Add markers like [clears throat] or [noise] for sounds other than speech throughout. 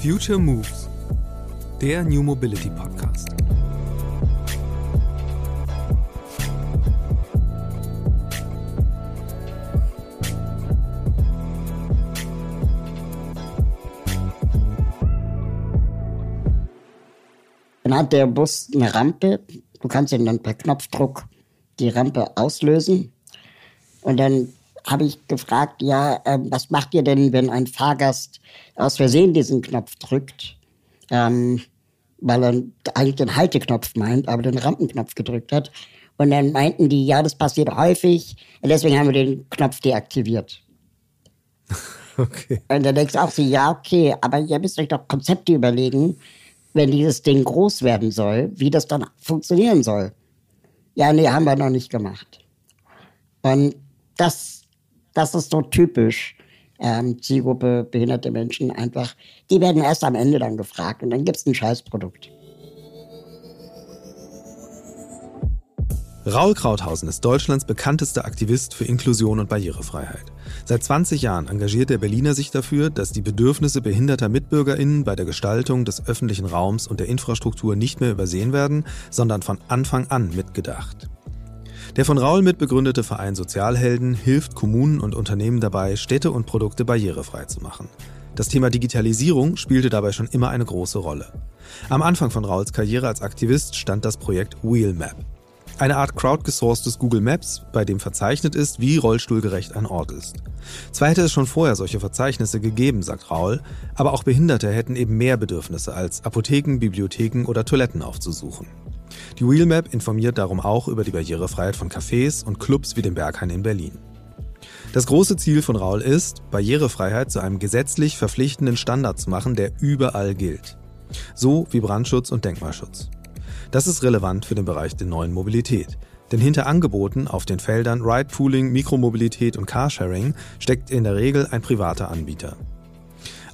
Future Moves, der New Mobility Podcast. Dann hat der Bus eine Rampe. Du kannst ihn dann per Knopfdruck die Rampe auslösen. Und dann habe ich gefragt, ja, äh, was macht ihr denn, wenn ein Fahrgast aus Versehen diesen Knopf drückt? Ähm, weil er eigentlich den Halteknopf meint, aber den Rampenknopf gedrückt hat. Und dann meinten die, ja, das passiert häufig. Und deswegen haben wir den Knopf deaktiviert. [laughs] Okay. Und dann denkst du auch so, ja, okay, aber ihr müsst euch doch Konzepte überlegen, wenn dieses Ding groß werden soll, wie das dann funktionieren soll. Ja, nee, haben wir noch nicht gemacht. Und das, das ist so typisch. Ähm, Zielgruppe behinderte Menschen einfach, die werden erst am Ende dann gefragt und dann gibt es ein Scheißprodukt. Raul Krauthausen ist Deutschlands bekanntester Aktivist für Inklusion und Barrierefreiheit. Seit 20 Jahren engagiert der Berliner sich dafür, dass die Bedürfnisse behinderter MitbürgerInnen bei der Gestaltung des öffentlichen Raums und der Infrastruktur nicht mehr übersehen werden, sondern von Anfang an mitgedacht. Der von Raul mitbegründete Verein Sozialhelden hilft Kommunen und Unternehmen dabei, Städte und Produkte barrierefrei zu machen. Das Thema Digitalisierung spielte dabei schon immer eine große Rolle. Am Anfang von Rauls Karriere als Aktivist stand das Projekt Wheelmap. Eine Art crowdgesourcedes Google Maps, bei dem verzeichnet ist, wie rollstuhlgerecht ein Ort ist. Zwar hätte es schon vorher solche Verzeichnisse gegeben, sagt Raul, aber auch Behinderte hätten eben mehr Bedürfnisse als Apotheken, Bibliotheken oder Toiletten aufzusuchen. Die Wheelmap informiert darum auch über die Barrierefreiheit von Cafés und Clubs wie dem Berghain in Berlin. Das große Ziel von Raul ist, Barrierefreiheit zu einem gesetzlich verpflichtenden Standard zu machen, der überall gilt. So wie Brandschutz und Denkmalschutz. Das ist relevant für den Bereich der neuen Mobilität. Denn hinter Angeboten auf den Feldern Ride-Pooling, Mikromobilität und Carsharing steckt in der Regel ein privater Anbieter.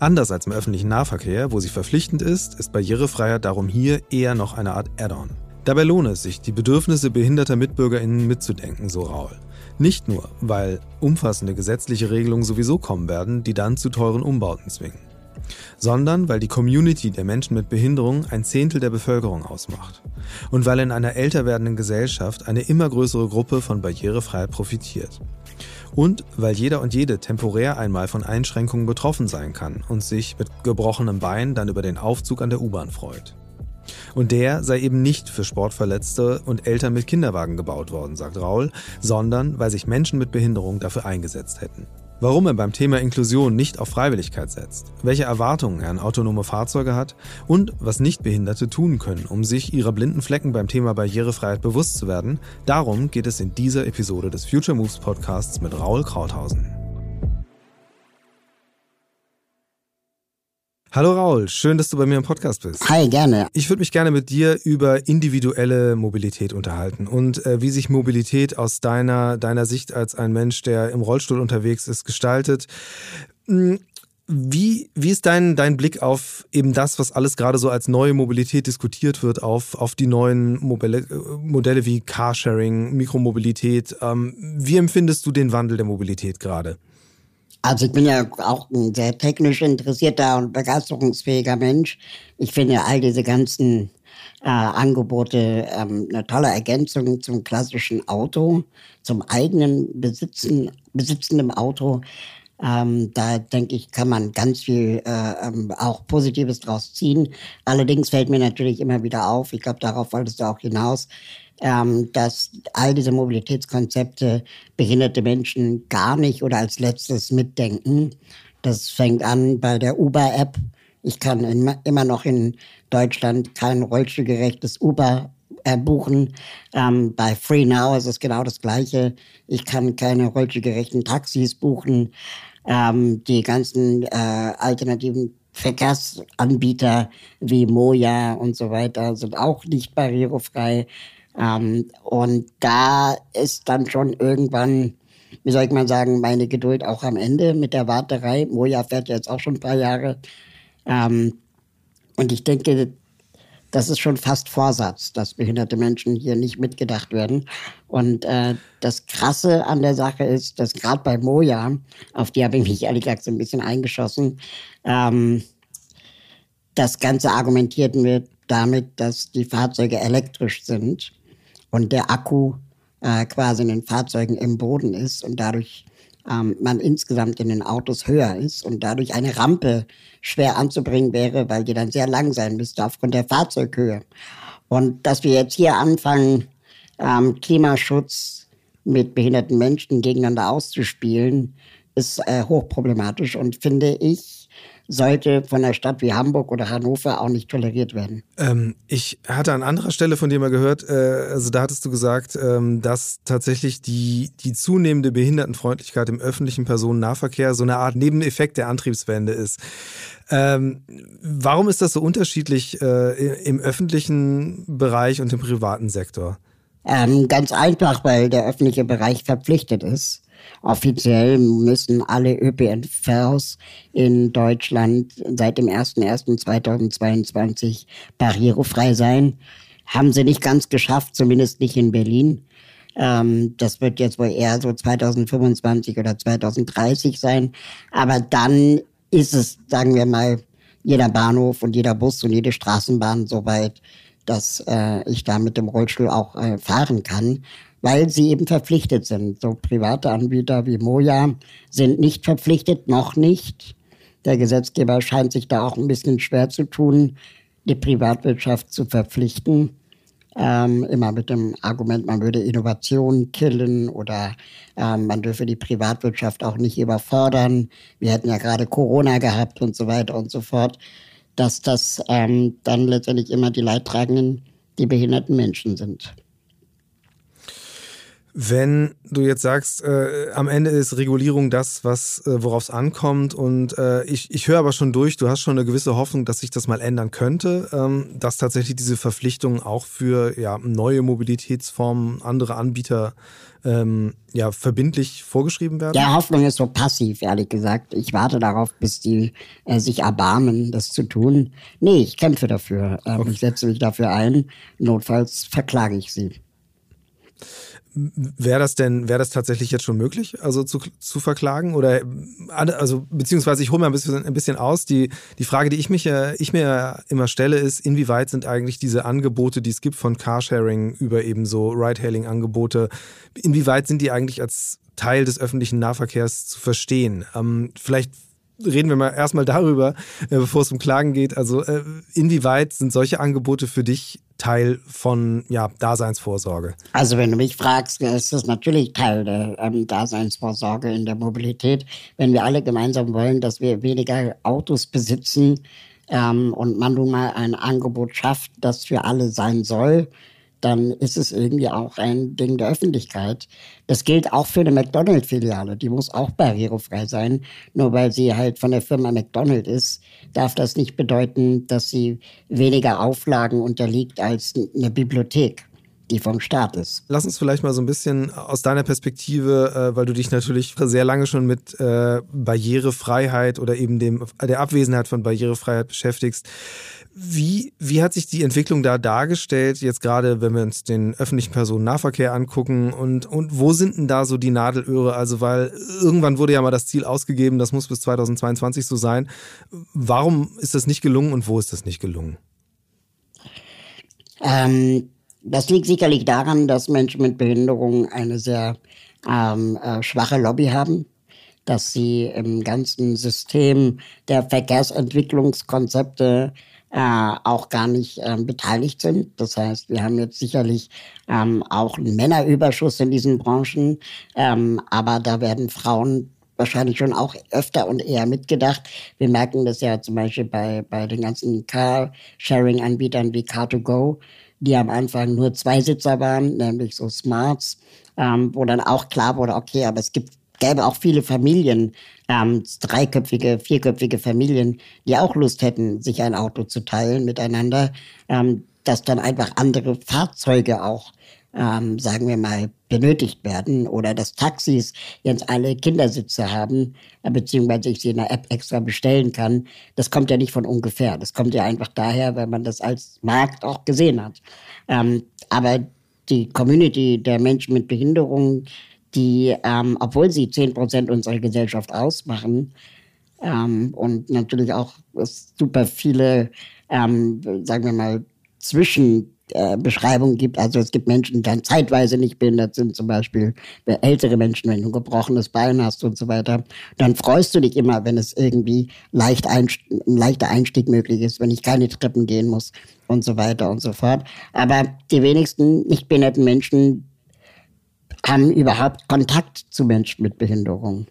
Anders als im öffentlichen Nahverkehr, wo sie verpflichtend ist, ist Barrierefreiheit darum hier eher noch eine Art Add-on. Dabei lohnt es sich, die Bedürfnisse behinderter MitbürgerInnen mitzudenken, so Raul. Nicht nur, weil umfassende gesetzliche Regelungen sowieso kommen werden, die dann zu teuren Umbauten zwingen sondern weil die Community der Menschen mit Behinderung ein Zehntel der Bevölkerung ausmacht und weil in einer älter werdenden Gesellschaft eine immer größere Gruppe von Barrierefreiheit profitiert. Und weil jeder und jede temporär einmal von Einschränkungen betroffen sein kann und sich mit gebrochenem Bein dann über den Aufzug an der U-Bahn freut. Und der sei eben nicht für Sportverletzte und Eltern mit Kinderwagen gebaut worden, sagt Raul, sondern weil sich Menschen mit Behinderung dafür eingesetzt hätten. Warum er beim Thema Inklusion nicht auf Freiwilligkeit setzt, welche Erwartungen er an autonome Fahrzeuge hat und was Nichtbehinderte tun können, um sich ihrer blinden Flecken beim Thema Barrierefreiheit bewusst zu werden, darum geht es in dieser Episode des Future Moves Podcasts mit Raul Krauthausen. Hallo Raul, schön, dass du bei mir im Podcast bist. Hi, gerne. Ich würde mich gerne mit dir über individuelle Mobilität unterhalten und äh, wie sich Mobilität aus deiner, deiner Sicht als ein Mensch, der im Rollstuhl unterwegs ist, gestaltet. Hm, wie, wie ist dein, dein Blick auf eben das, was alles gerade so als neue Mobilität diskutiert wird, auf, auf die neuen Modelle, äh, Modelle wie Carsharing, Mikromobilität? Ähm, wie empfindest du den Wandel der Mobilität gerade? Also ich bin ja auch ein sehr technisch interessierter und begeisterungsfähiger Mensch. Ich finde all diese ganzen äh, Angebote ähm, eine tolle Ergänzung zum klassischen Auto, zum eigenen Besitzen, besitzenden Auto. Ähm, da denke ich, kann man ganz viel äh, ähm, auch Positives draus ziehen. Allerdings fällt mir natürlich immer wieder auf, ich glaube, darauf wolltest du auch hinaus, ähm, dass all diese Mobilitätskonzepte behinderte Menschen gar nicht oder als letztes mitdenken. Das fängt an bei der Uber-App. Ich kann in, immer noch in Deutschland kein rollstuhlgerechtes Uber äh, buchen. Ähm, bei Free Now ist es genau das Gleiche. Ich kann keine rollstuhlgerechten Taxis buchen. Ähm, die ganzen äh, alternativen Verkehrsanbieter wie Moja und so weiter sind auch nicht barrierefrei. Ähm, und da ist dann schon irgendwann, wie soll ich mal sagen, meine Geduld auch am Ende mit der Warterei. Moja fährt jetzt auch schon ein paar Jahre. Ähm, und ich denke, das ist schon fast Vorsatz, dass behinderte Menschen hier nicht mitgedacht werden. Und äh, das Krasse an der Sache ist, dass gerade bei Moja, auf die habe ich mich ehrlich gesagt so ein bisschen eingeschossen, ähm, Das Ganze argumentiert wird damit, dass die Fahrzeuge elektrisch sind und der Akku äh, quasi in den Fahrzeugen im Boden ist und dadurch ähm, man insgesamt in den Autos höher ist und dadurch eine Rampe schwer anzubringen wäre, weil die dann sehr lang sein müsste aufgrund der Fahrzeughöhe. Und dass wir jetzt hier anfangen, ähm, Klimaschutz mit behinderten Menschen gegeneinander auszuspielen, ist äh, hochproblematisch und finde ich sollte von einer Stadt wie Hamburg oder Hannover auch nicht toleriert werden. Ähm, ich hatte an anderer Stelle von dir mal gehört, äh, also da hattest du gesagt, ähm, dass tatsächlich die, die zunehmende Behindertenfreundlichkeit im öffentlichen Personennahverkehr so eine Art Nebeneffekt der Antriebswende ist. Ähm, warum ist das so unterschiedlich äh, im öffentlichen Bereich und im privaten Sektor? Ähm, ganz einfach, weil der öffentliche Bereich verpflichtet ist Offiziell müssen alle ÖPNVs in Deutschland seit dem 01.01.2022 barrierefrei sein. Haben sie nicht ganz geschafft, zumindest nicht in Berlin. Ähm, das wird jetzt wohl eher so 2025 oder 2030 sein. Aber dann ist es, sagen wir mal, jeder Bahnhof und jeder Bus und jede Straßenbahn so weit, dass äh, ich da mit dem Rollstuhl auch äh, fahren kann weil sie eben verpflichtet sind. So private Anbieter wie Moja sind nicht verpflichtet, noch nicht. Der Gesetzgeber scheint sich da auch ein bisschen schwer zu tun, die Privatwirtschaft zu verpflichten. Ähm, immer mit dem Argument, man würde Innovation killen oder ähm, man dürfe die Privatwirtschaft auch nicht überfordern. Wir hätten ja gerade Corona gehabt und so weiter und so fort. Dass das ähm, dann letztendlich immer die Leidtragenden die behinderten Menschen sind. Wenn du jetzt sagst, äh, am Ende ist Regulierung das, was äh, worauf es ankommt und äh, ich, ich höre aber schon durch, du hast schon eine gewisse Hoffnung, dass sich das mal ändern könnte, ähm, dass tatsächlich diese Verpflichtungen auch für ja, neue Mobilitätsformen, andere Anbieter ähm, ja, verbindlich vorgeschrieben werden? Der Hoffnung ist so passiv, ehrlich gesagt. Ich warte darauf, bis die äh, sich erbarmen, das zu tun. Nee, ich kämpfe dafür. Ähm, okay. Ich setze mich dafür ein. Notfalls verklage ich sie. Wäre das denn, wäre das tatsächlich jetzt schon möglich, also zu, zu verklagen? Oder also beziehungsweise ich hole mal ein bisschen, ein bisschen aus. Die, die Frage, die ich mich ich mir immer stelle, ist, inwieweit sind eigentlich diese Angebote, die es gibt von Carsharing über eben so Ride-Hailing-Angebote, inwieweit sind die eigentlich als Teil des öffentlichen Nahverkehrs zu verstehen? Ähm, vielleicht reden wir mal erstmal darüber, äh, bevor es um Klagen geht. Also äh, inwieweit sind solche Angebote für dich Teil von ja, Daseinsvorsorge? Also wenn du mich fragst, ist das natürlich Teil der ähm, Daseinsvorsorge in der Mobilität. Wenn wir alle gemeinsam wollen, dass wir weniger Autos besitzen ähm, und man nun mal ein Angebot schafft, das für alle sein soll, dann ist es irgendwie auch ein Ding der Öffentlichkeit. Das gilt auch für eine McDonald's-Filiale. Die muss auch barrierefrei sein. Nur weil sie halt von der Firma McDonald's ist, darf das nicht bedeuten, dass sie weniger Auflagen unterliegt als eine Bibliothek die vom Staat ist. Lass uns vielleicht mal so ein bisschen aus deiner Perspektive, äh, weil du dich natürlich sehr lange schon mit äh, Barrierefreiheit oder eben dem, der Abwesenheit von Barrierefreiheit beschäftigst. Wie, wie hat sich die Entwicklung da dargestellt, jetzt gerade wenn wir uns den öffentlichen Personennahverkehr angucken und, und wo sind denn da so die Nadelöhre? Also weil irgendwann wurde ja mal das Ziel ausgegeben, das muss bis 2022 so sein. Warum ist das nicht gelungen und wo ist das nicht gelungen? Ähm, das liegt sicherlich daran, dass Menschen mit Behinderung eine sehr ähm, äh, schwache Lobby haben dass sie im ganzen System der Verkehrsentwicklungskonzepte äh, auch gar nicht ähm, beteiligt sind. Das heißt, wir haben jetzt sicherlich ähm, auch einen Männerüberschuss in diesen Branchen, ähm, aber da werden Frauen wahrscheinlich schon auch öfter und eher mitgedacht. Wir merken das ja zum Beispiel bei, bei den ganzen Car-Sharing-Anbietern wie Car2Go, die am Anfang nur zwei Sitzer waren, nämlich so Smarts, ähm, wo dann auch klar wurde, okay, aber es gibt gäbe auch viele Familien, ähm, dreiköpfige, vierköpfige Familien, die auch Lust hätten, sich ein Auto zu teilen miteinander, ähm, dass dann einfach andere Fahrzeuge auch, ähm, sagen wir mal, benötigt werden oder dass Taxis jetzt alle Kindersitze haben, äh, beziehungsweise ich sie in der App extra bestellen kann. Das kommt ja nicht von ungefähr. Das kommt ja einfach daher, weil man das als Markt auch gesehen hat. Ähm, aber die Community der Menschen mit Behinderungen, die, ähm, obwohl sie 10 Prozent unserer Gesellschaft ausmachen, Ähm, und natürlich auch super viele, ähm, sagen wir mal, Zwischenbeschreibungen äh, gibt. Also es gibt Menschen, die dann zeitweise nicht behindert sind, zum Beispiel ältere Menschen, wenn du ein gebrochenes Bein hast und so weiter. Dann freust du dich immer, wenn es irgendwie leicht ein, ein leichter Einstieg möglich ist, wenn ich keine Treppen gehen muss und so weiter und so fort. Aber die wenigsten nicht behinderten Menschen haben überhaupt Kontakt zu Menschen mit Behinderung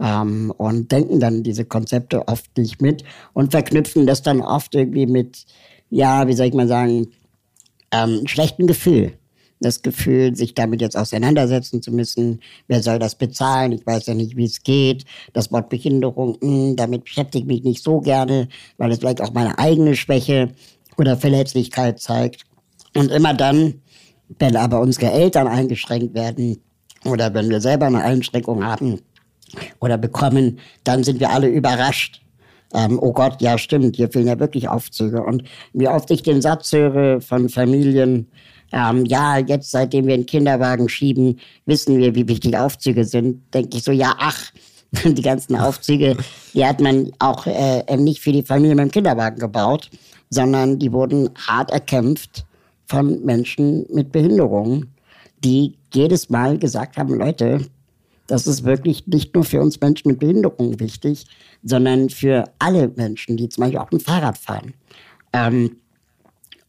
ähm, und denken dann diese Konzepte oft nicht mit und verknüpfen das dann oft irgendwie mit, ja, wie soll ich mal sagen, ähm, schlechten Gefühl. Das Gefühl, sich damit jetzt auseinandersetzen zu müssen. Wer soll das bezahlen? Ich weiß ja nicht, wie es geht. Das Wort Behinderung, mh, hm, damit beschäftige ich mich nicht so gerne, weil es vielleicht auch meine eigene Schwäche oder Verletzlichkeit zeigt. Und immer dann, wenn aber unsere Eltern eingeschränkt werden oder wenn wir selber eine Einschränkung haben, oder bekommen, dann sind wir alle überrascht. Ähm, oh Gott, ja stimmt, hier fehlen ja wirklich Aufzüge. Und wie oft ich den Satz höre von Familien, ähm, ja, jetzt seitdem wir einen Kinderwagen schieben, wissen wir, wie wichtig Aufzüge sind, denke ich so, ja, ach, [laughs] die ganzen Aufzüge, die hat man auch äh, nicht für die Familie mit dem Kinderwagen gebaut, sondern die wurden hart erkämpft von Menschen mit Behinderungen, die jedes Mal gesagt haben, Leute, das ist wirklich nicht nur für uns Menschen mit Behinderung wichtig, sondern für alle Menschen, die zum Beispiel auch mit Fahrrad fahren. Ähm,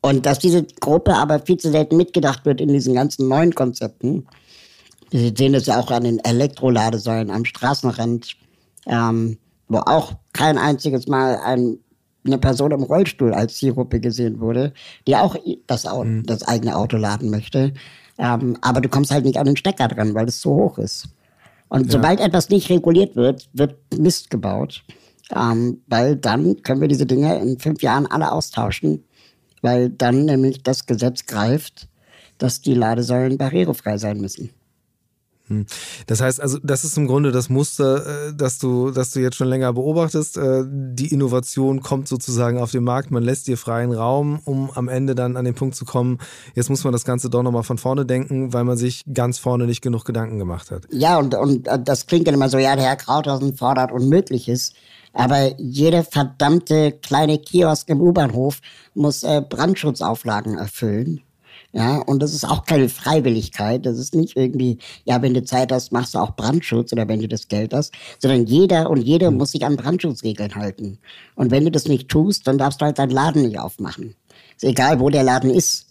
und dass diese Gruppe aber viel zu selten mitgedacht wird in diesen ganzen neuen Konzepten. Sie sehen das ja auch an den Elektroladesäulen am Straßenrand, ähm, wo auch kein einziges Mal ein, eine Person im Rollstuhl als Zielgruppe gesehen wurde, die auch das, mhm. das eigene Auto laden möchte. Ähm, aber du kommst halt nicht an den Stecker dran, weil es zu hoch ist. Und ja. sobald etwas nicht reguliert wird, wird Mist gebaut. Ähm, weil dann können wir diese Dinge in fünf Jahren alle austauschen, weil dann nämlich das Gesetz greift, dass die Ladesäulen barrierefrei sein müssen. Hm. Das heißt also, das ist im Grunde das Muster, äh, das du, das du jetzt schon länger beobachtest. Äh, die Innovation kommt sozusagen auf den Markt, man lässt dir freien Raum, um am Ende dann an den Punkt zu kommen, jetzt muss man das Ganze doch nochmal von vorne denken, weil man sich ganz vorne nicht genug Gedanken gemacht hat. Ja, und, und äh, das klingt dann immer so, ja, der Herr Krauthausen fordert Unmögliches. Aber jede verdammte kleine Kiosk im U-Bahnhof muss Brandschutzauflagen erfüllen. Ja, und das ist auch keine Freiwilligkeit. Das ist nicht irgendwie, ja, wenn du Zeit hast, machst du auch Brandschutz oder wenn du das Geld hast, sondern jeder und jede mhm. muss sich an Brandschutzregeln halten. Und wenn du das nicht tust, dann darfst du halt deinen Laden nicht aufmachen. Ist egal, wo der Laden ist.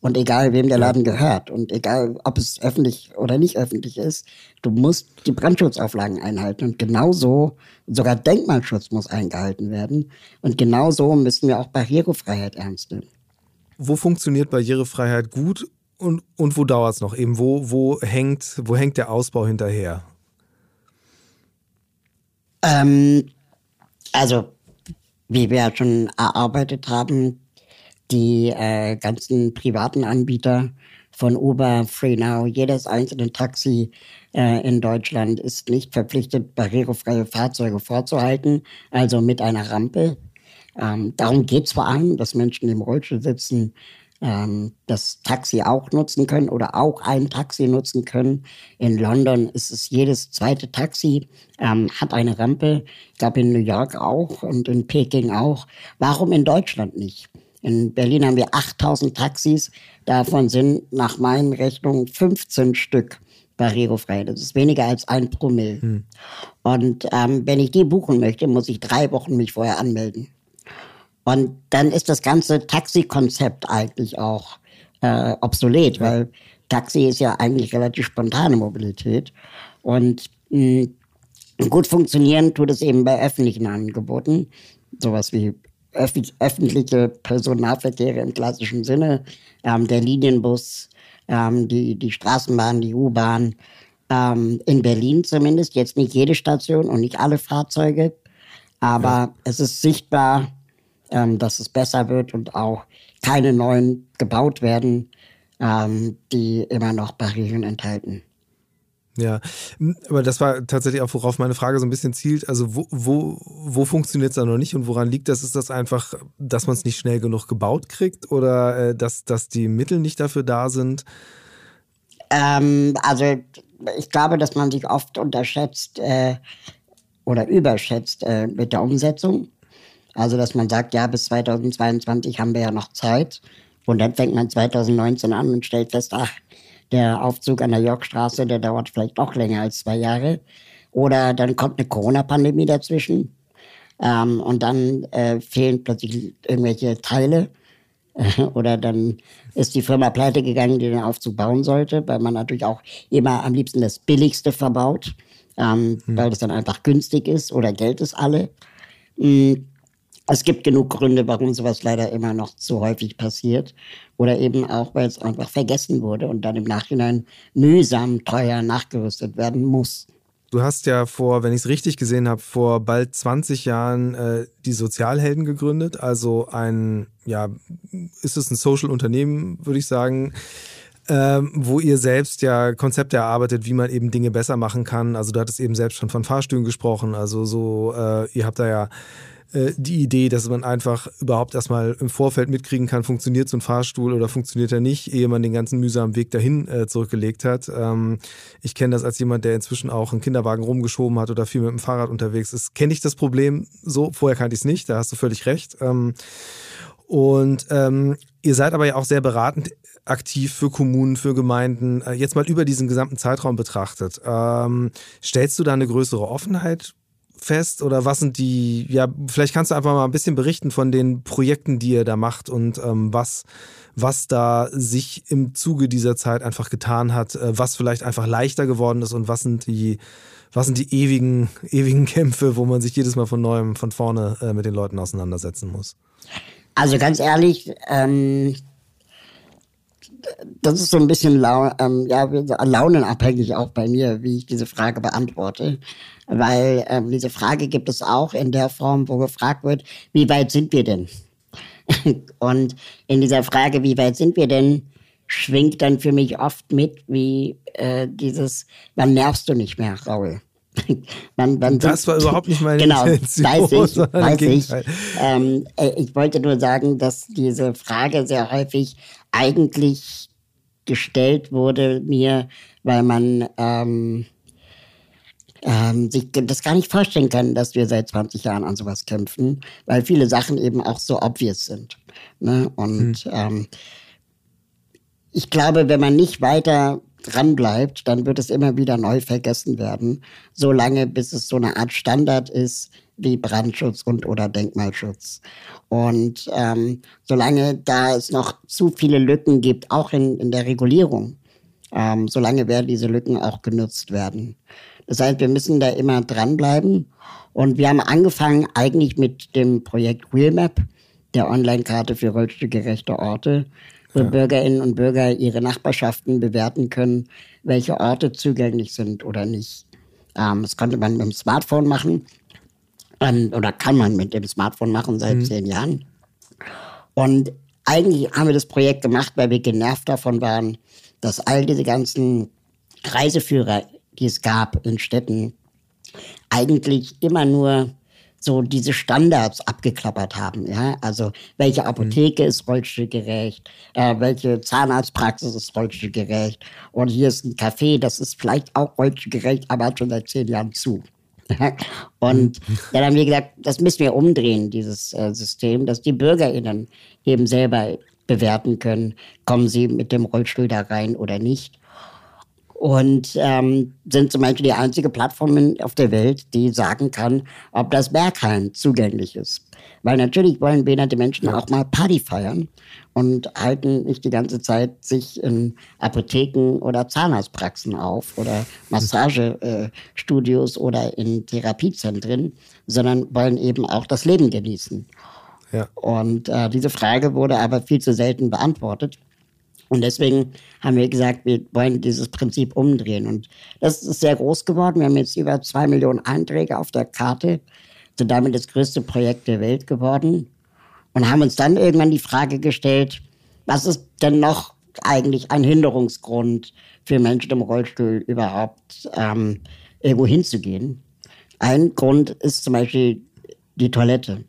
Und egal, wem der Laden gehört. Und egal, ob es öffentlich oder nicht öffentlich ist, du musst die Brandschutzauflagen einhalten. Und genauso, sogar Denkmalschutz muss eingehalten werden. Und genauso müssen wir auch Barrierefreiheit ernst nehmen wo funktioniert Barrierefreiheit gut und, und wo dauert es noch? Eben, wo, wo, hängt, wo hängt der Ausbau hinterher? Ähm, also, wie wir schon erarbeitet haben, die äh, ganzen privaten Anbieter von Uber, FreeNow, jedes einzelne Taxi äh, in Deutschland ist nicht verpflichtet, barrierefreie Fahrzeuge vorzuhalten, also mit einer Rampe. Ähm, darum geht es vor allem, dass Menschen, die im Rollstuhl sitzen, ähm, das Taxi auch nutzen können oder auch ein Taxi nutzen können. In London ist es jedes zweite Taxi, ähm, hat eine Rampe. Ich glaube in New York auch und in Peking auch. Warum in Deutschland nicht? In Berlin haben wir 8000 Taxis. Davon sind nach meinen Rechnungen 15 Stück barrierefrei. Das ist weniger als ein Promille. Hm. Und ähm, wenn ich die buchen möchte, muss ich drei Wochen mich vorher anmelden. Und dann ist das ganze Taxi-Konzept eigentlich auch äh, obsolet, weil Taxi ist ja eigentlich relativ spontane Mobilität. Und mh, hm, gut funktionieren tut es eben bei öffentlichen Angeboten, sowas wie öff öffentliche Personennahverkehre im klassischen Sinne, ähm, der Linienbus, ähm, die, die Straßenbahn, die U-Bahn. Ähm, in Berlin zumindest, jetzt nicht jede Station und nicht alle Fahrzeuge, aber ja. es ist sichtbar, ähm, dass es besser wird und auch keine neuen gebaut werden, ähm, die immer noch Barrieren enthalten. Ja, aber das war tatsächlich auch, worauf meine Frage so ein bisschen zielt. Also wo, wo, wo funktioniert es da noch nicht und woran liegt das? Ist das einfach, dass man es nicht schnell genug gebaut kriegt oder äh, dass, dass die Mittel nicht dafür da sind? Ähm, also ich glaube, dass man sich oft unterschätzt, äh, oder überschätzt äh, mit der Umsetzung. Also, dass man sagt, ja, bis 2022 haben wir ja noch Zeit. Und dann fängt man 2019 an und stellt fest, ach, der Aufzug an der Yorkstraße, der dauert vielleicht doch länger als zwei Jahre. Oder dann kommt eine Corona-Pandemie dazwischen. Ähm, und dann äh, fehlen plötzlich irgendwelche Teile. [laughs] Oder dann ist die Firma pleite gegangen, die den Aufzug bauen sollte, weil man natürlich auch immer am liebsten das Billigste verbaut, ähm, hm. weil das dann einfach günstig ist oder Geld ist alle. Mhm. Es gibt genug Gründe, warum sowas leider immer noch zu häufig passiert. Oder eben auch, weil es einfach vergessen wurde und dann im Nachhinein mühsam teuer nachgerüstet werden muss. Du hast ja vor, wenn ich es richtig gesehen habe, vor bald 20 Jahren äh, die Sozialhelden gegründet. Also ein, ja, ist es ein Social-Unternehmen, würde ich sagen, ähm, wo ihr selbst ja Konzepte erarbeitet, wie man eben Dinge besser machen kann. Also du hattest eben selbst schon von Fahrstühlen gesprochen. Also so, äh, ihr habt da ja äh, die Idee, dass man einfach überhaupt erstmal im Vorfeld mitkriegen kann, funktioniert so ein Fahrstuhl oder funktioniert er nicht, ehe man den ganzen mühsamen Weg dahin äh, zurückgelegt hat. Ähm, ich kenne das als jemand, der inzwischen auch einen Kinderwagen rumgeschoben hat oder viel mit dem Fahrrad unterwegs ist. Kenne ich das Problem so? Vorher kannte ich es nicht, da hast du völlig recht. Ähm, und ähm, ihr seid aber ja auch sehr beratend aktiv für Kommunen, für Gemeinden. Äh, jetzt mal über diesen gesamten Zeitraum betrachtet. Ähm, stellst du da eine größere Offenheit fest oder was sind die, ja, vielleicht kannst du einfach mal ein bisschen berichten von den Projekten, die ihr da macht und ähm, was, was da sich im Zuge dieser Zeit einfach getan hat, äh, was vielleicht einfach leichter geworden ist und was sind die, was sind die ewigen, [laughs] ewigen Kämpfe, wo man sich jedes Mal von neuem, von vorne äh, mit den Leuten auseinandersetzen muss? Also ganz ehrlich, ähm, das ist so ein bisschen lau ähm, ja, launenabhängig auch bei mir, wie ich diese Frage beantworte. Weil ähm, diese Frage gibt es auch in der Form, wo gefragt wird, wie weit sind wir denn? [laughs] Und in dieser Frage, wie weit sind wir denn, schwingt dann für mich oft mit, wie äh, dieses, wann nervst du nicht mehr, Raul? man, man das war überhaupt nicht meine [laughs] genau, Intention. Weiß ich, weiß ich. Ähm, äh, ich wollte nur sagen, dass diese Frage sehr häufig eigentlich gestellt wurde mir, weil man ähm, ähm, sich das gar nicht vorstellen kann, dass wir seit 20 Jahren an sowas kämpfen, weil viele Sachen eben auch so obvious sind. Ne? Und hm. ähm, ich glaube, wenn man nicht weiter dran bleibt, dann wird es immer wieder neu vergessen werden, solange bis es so eine Art Standard ist wie Brandschutz und oder Denkmalschutz. Und ähm, solange da es noch zu viele Lücken gibt, auch in, in der Regulierung, ähm, solange werden diese Lücken auch genutzt werden. Das heißt, wir müssen da immer dranbleiben. Und wir haben angefangen eigentlich mit dem Projekt Wheelmap, der Online-Karte für rollstuhlgerechte Orte, wo ja. Bürgerinnen und Bürger ihre Nachbarschaften bewerten können, welche Orte zugänglich sind oder nicht. Ähm, das konnte man mit dem Smartphone machen ähm, oder kann man mit dem Smartphone machen seit mhm. zehn Jahren. Und eigentlich haben wir das Projekt gemacht, weil wir genervt davon waren, dass all diese ganzen Reiseführer, die es gab in Städten, eigentlich immer nur so diese Standards abgeklappert haben. Ja? Also welche Apotheke mhm. ist rollstuhlgerecht, äh, welche Zahnarztpraxis ist rollstuhlgerecht und hier ist ein Café, das ist vielleicht auch rollstuhlgerecht, aber hat schon seit zehn Jahren zu. [laughs] und mhm. dann haben wir gesagt, das müssen wir umdrehen, dieses äh, System, dass die BürgerInnen eben selber bewerten können, kommen sie mit dem Rollstuhl da rein oder nicht und ähm, sind zum Beispiel die einzige Plattform auf der Welt, die sagen kann, ob das Berghain zugänglich ist. Weil natürlich wollen behinderte Menschen auch mal Party feiern und halten nicht die ganze Zeit sich in Apotheken oder Zahnarztpraxen auf oder [laughs] Massagestudios äh, oder in Therapiezentren, sondern wollen eben auch das Leben genießen. Ja. Und äh, diese Frage wurde aber viel zu selten beantwortet. Und deswegen haben wir gesagt, wir wollen dieses Prinzip umdrehen. Und das ist sehr groß geworden. Wir haben jetzt über zwei Millionen Einträge auf der Karte, sind damit das größte Projekt der Welt geworden. Und haben uns dann irgendwann die Frage gestellt, was ist denn noch eigentlich ein Hinderungsgrund für Menschen im Rollstuhl überhaupt ähm, irgendwo hinzugehen? Ein Grund ist zum Beispiel die Toilette.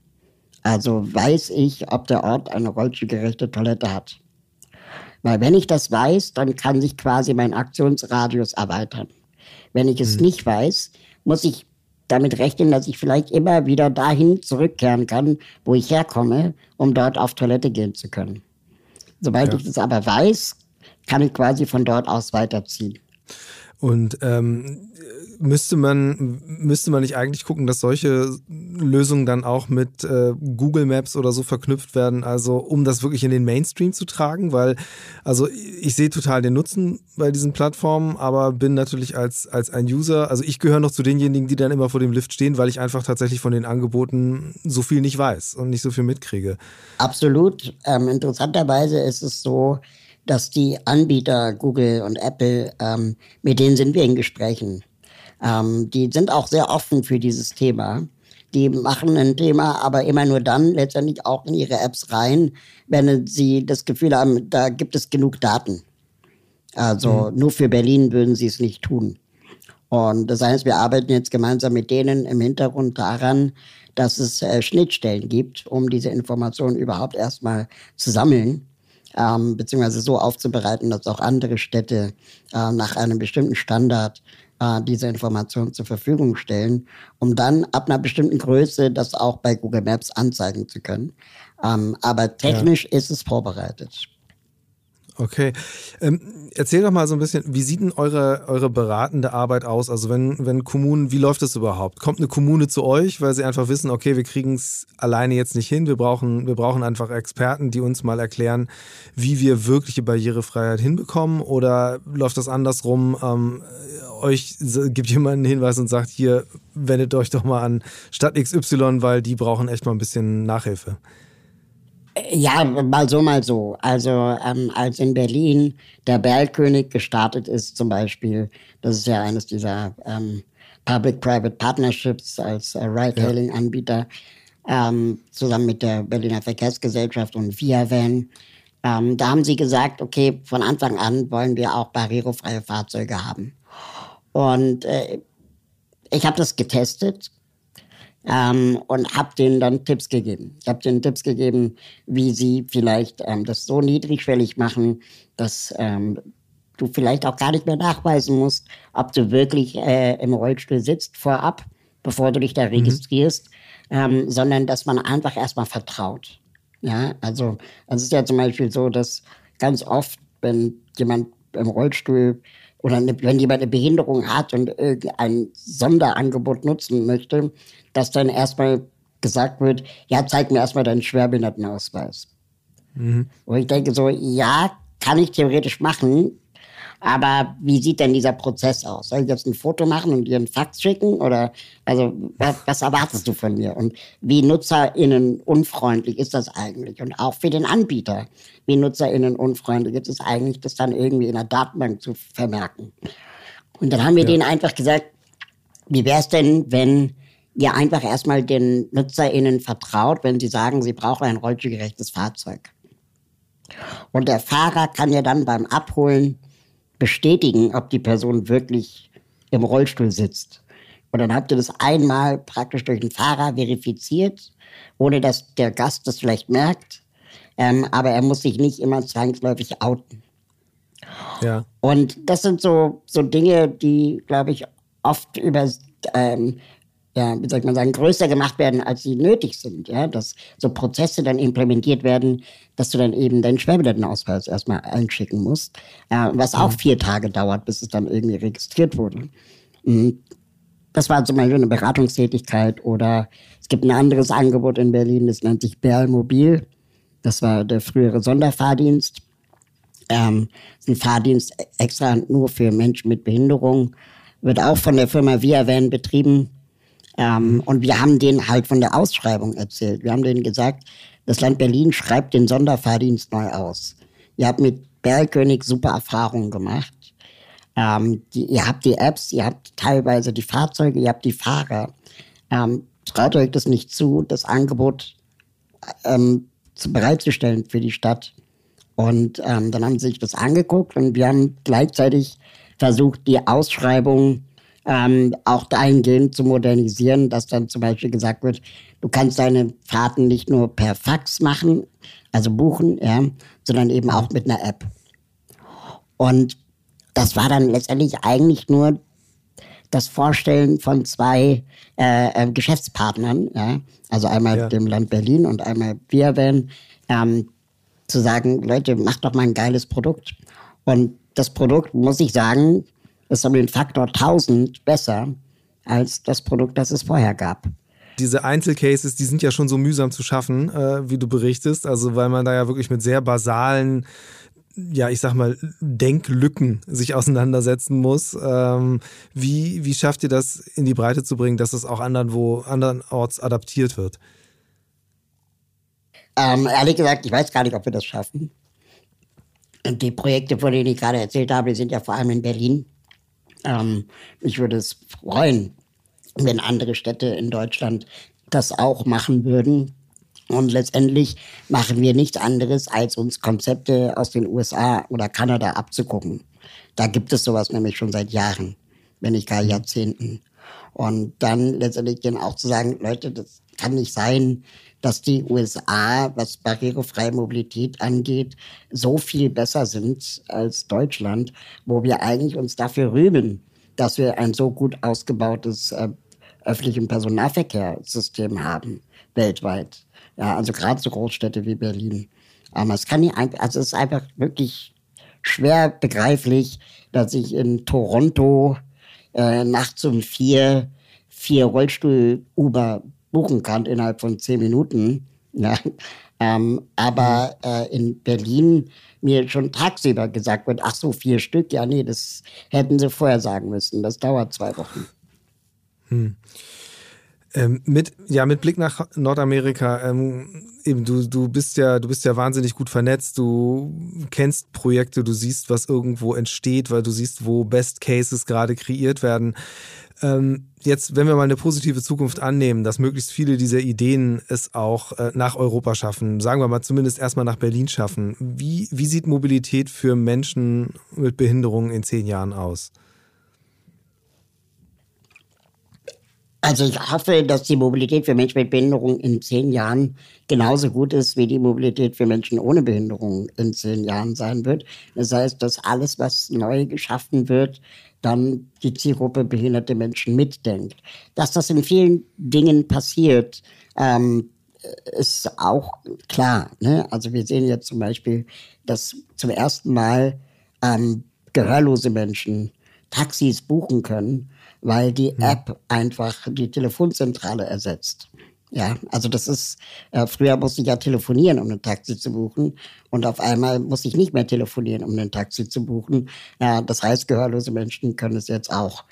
Also weiß ich, ob der Ort eine rollstuhlgerechte Toilette hat. Weil wenn ich das weiß, dann kann sich quasi mein Aktionsradius erweitern. Wenn ich es mhm. nicht weiß, muss ich damit rechnen, dass ich vielleicht immer wieder dahin zurückkehren kann, wo ich herkomme, um dort auf Toilette gehen zu können. Sobald ja. ich das aber weiß, kann ich quasi von dort aus weiterziehen. Und ähm, müsste man müsste man nicht eigentlich gucken, dass solche Lösungen dann auch mit äh, Google Maps oder so verknüpft werden, also um das wirklich in den Mainstream zu tragen, weil also ich sehe total den Nutzen bei diesen Plattformen, aber bin natürlich als als ein User, also ich gehöre noch zu denjenigen, die dann immer vor dem Lift stehen, weil ich einfach tatsächlich von den Angeboten so viel nicht weiß und nicht so viel mitkriege. Absolut. Ähm, interessanterweise ist es so, dass die Anbieter Google und Apple, ähm, mit denen sind wir in Gesprächen. Ähm, die sind auch sehr offen für dieses Thema. Die machen ein Thema, aber immer nur dann letztendlich auch in ihre Apps rein, wenn sie das Gefühl haben, da gibt es genug Daten. Also mhm. nur für Berlin würden sie es nicht tun. Und das heißt, wir arbeiten jetzt gemeinsam mit denen im Hintergrund daran, dass es äh, Schnittstellen gibt, um diese Informationen überhaupt erstmal zu sammeln ähm, beziehungsweise so aufzubereiten, dass auch andere Städte äh, nach einem bestimmten Standard äh, diese Informationen zur Verfügung stellen, um dann ab einer bestimmten Größe das auch bei Google Maps anzeigen zu können. Ähm, aber technisch ja. ist es vorbereitet. Okay. Ähm, erzähl doch mal so ein bisschen, wie sieht denn eure, eure beratende Arbeit aus? Also wenn, wenn Kommunen, wie läuft das überhaupt? Kommt eine Kommune zu euch, weil sie einfach wissen, okay, wir kriegen es alleine jetzt nicht hin, wir brauchen, wir brauchen einfach Experten, die uns mal erklären, wie wir wirkliche Barrierefreiheit hinbekommen? Oder läuft das andersrum? Ähm, euch gibt jemand einen Hinweis und sagt, hier, wendet euch doch mal an Stadt XY, weil die brauchen echt mal ein bisschen Nachhilfe. Ja, mal so, mal so. Also ähm, als in Berlin der Bergkönig gestartet ist zum Beispiel, das ist ja eines dieser ähm, Public-Private Partnerships als äh, Ride-Hailing-Anbieter, ähm, zusammen mit der Berliner Verkehrsgesellschaft und ViaVan. Ähm, da haben sie gesagt, okay, von Anfang an wollen wir auch barrierefreie Fahrzeuge haben. Und äh, ich habe das getestet ähm, und habe denen dann Tipps gegeben. Ich habe denen Tipps gegeben, wie sie vielleicht ähm, das so niedrigschwellig machen, dass ähm, du vielleicht auch gar nicht mehr nachweisen musst, ob du wirklich äh, im Rollstuhl sitzt vorab, bevor du dich da mhm. registrierst, mhm. sondern dass man einfach erstmal vertraut. Ja, also es ist ja zum Beispiel so, dass ganz oft, wenn jemand im Rollstuhl oder eine, wenn jemand eine Behinderung hat und irgendein Sonderangebot nutzen möchte, dass dann erstmal gesagt wird, ja, zeig mir erstmal deinen Schwerbehindertenausweis. Mhm. Und ich denke so, ja, kann ich theoretisch machen, aber wie sieht denn dieser Prozess aus? Soll ich jetzt ein Foto machen und dir einen Fax schicken? Oder also was, was erwartest du von mir? Und wie NutzerInnen unfreundlich ist das eigentlich? Und auch für den Anbieter, wie NutzerInnen unfreundlich ist es eigentlich, das dann irgendwie in der Datenbank zu vermerken. Und dann haben wir ja. denen einfach gesagt, wie wäre es denn, wenn ihr einfach erstmal den NutzerInnen vertraut, wenn sie sagen, sie brauchen ein rollstuhlgerechtes Fahrzeug. Und der Fahrer kann ja dann beim Abholen bestätigen, ob die Person wirklich im Rollstuhl sitzt. Und dann habt ihr das einmal praktisch durch den Fahrer verifiziert, ohne dass der Gast das vielleicht merkt. Ähm, aber er muss sich nicht immer zwangsläufig outen. Ja. Und das sind so, so Dinge, die, glaube ich, oft über, ähm, ja, wie soll man sagen, größer gemacht werden, als sie nötig sind. Ja? Dass so Prozesse dann implementiert werden, dass du dann eben deinen Schwerbehindertenausweis erstmal einschicken musst, äh, was auch vier Tage dauert, bis es dann irgendwie registriert wurde. Mhm. Das war zum Beispiel eine Beratungstätigkeit oder es gibt ein anderes Angebot in Berlin, das nennt sich Berl Mobil. Das war der frühere Sonderfahrdienst. Ähm, ein Fahrdienst extra nur für Menschen mit Behinderung. Wird auch von der Firma ViaVan betrieben. Ähm, und wir haben denen halt von der Ausschreibung erzählt. Wir haben denen gesagt, das Land Berlin schreibt den Sonderfahrdienst neu aus. Ihr habt mit Bergkönig super Erfahrungen gemacht. Ähm, die, ihr habt die Apps, ihr habt teilweise die Fahrzeuge, ihr habt die Fahrer. Ähm, traut euch das nicht zu, das Angebot ähm, zu, bereitzustellen für die Stadt. Und ähm, dann haben sie sich das angeguckt und wir haben gleichzeitig versucht, die Ausschreibung ähm, auch dahingehend zu modernisieren, dass dann zum Beispiel gesagt wird, du kannst deine Fahrten nicht nur per Fax machen, also buchen, ja, sondern eben auch mit einer App. Und das war dann letztendlich eigentlich nur das Vorstellen von zwei äh, äh, Geschäftspartnern, ja, also einmal ja. dem Land Berlin und einmal werden, ähm, zu sagen, Leute, macht doch mal ein geiles Produkt. Und das Produkt, muss ich sagen, ist um den Faktor 1000 besser als das Produkt, das es vorher gab diese Einzelcases, die sind ja schon so mühsam zu schaffen, äh, wie du berichtest. Also weil man da ja wirklich mit sehr basalen ja, ich sag mal, Denklücken sich auseinandersetzen muss. Ähm, wie, wie schafft ihr das in die Breite zu bringen, dass es auch anderen wo, andernorts adaptiert wird? Ähm, ehrlich gesagt, ich weiß gar nicht, ob wir das schaffen. Und die Projekte, von denen ich gerade erzählt habe, die sind ja vor allem in Berlin. Ähm, mich würde es freuen, wenn andere Städte in Deutschland das auch machen würden. Und letztendlich machen wir nichts anderes, als uns Konzepte aus den USA oder Kanada abzugucken. Da gibt es sowas nämlich schon seit Jahren, wenn nicht gar Jahrzehnten. Und dann letztendlich dann auch zu sagen, Leute, das kann nicht sein, dass die USA, was barrierefreie Mobilität angeht, so viel besser sind als Deutschland, wo wir eigentlich uns dafür rühmen, dass wir ein so gut ausgebautes äh, öffentlichen Personennahverkehrssystem haben weltweit. Ja, also gerade so Großstädte wie Berlin. Aber es kann nicht, also es ist einfach wirklich schwer begreiflich, dass ich in Toronto äh, nachts um vier vier Rollstuhl-Uber buchen kann innerhalb von zehn Minuten. Ja. Ähm, aber äh, in Berlin mir schon tagsüber gesagt wird, ach so, vier Stück, ja nee, das hätten sie vorher sagen müssen. Das dauert zwei Wochen. Hm. Ähm, mit, ja, mit Blick nach Nordamerika, ähm, eben, du, du bist ja, du bist ja wahnsinnig gut vernetzt, du kennst Projekte, du siehst, was irgendwo entsteht, weil du siehst, wo Best Cases gerade kreiert werden. Ähm, jetzt, wenn wir mal eine positive Zukunft annehmen, dass möglichst viele dieser Ideen es auch äh, nach Europa schaffen, sagen wir mal zumindest erstmal nach Berlin schaffen, wie, wie sieht Mobilität für Menschen mit Behinderungen in zehn Jahren aus? Also ich hoffe, dass die Mobilität für Menschen mit Behinderung in zehn Jahren genauso gut ist, wie die Mobilität für Menschen ohne Behinderung in zehn Jahren sein wird. Das heißt, dass alles, was neu geschaffen wird, dann die Zielgruppe behinderte Menschen mitdenkt. Dass das in vielen Dingen passiert, ähm, ist auch klar. Ne? Also wir sehen jetzt zum Beispiel, dass zum ersten Mal ähm, gehörlose Menschen Taxis buchen können weil die. App einfach die Telefonzentrale ersetzt. Ja, also das ist, äh, früher musste ich ja telefonieren, um ein Taxi zu buchen. Und auf einmal muss ich nicht mehr telefonieren, um ein Taxi zu buchen. Ja, das heißt, gehörlose Menschen können es jetzt auch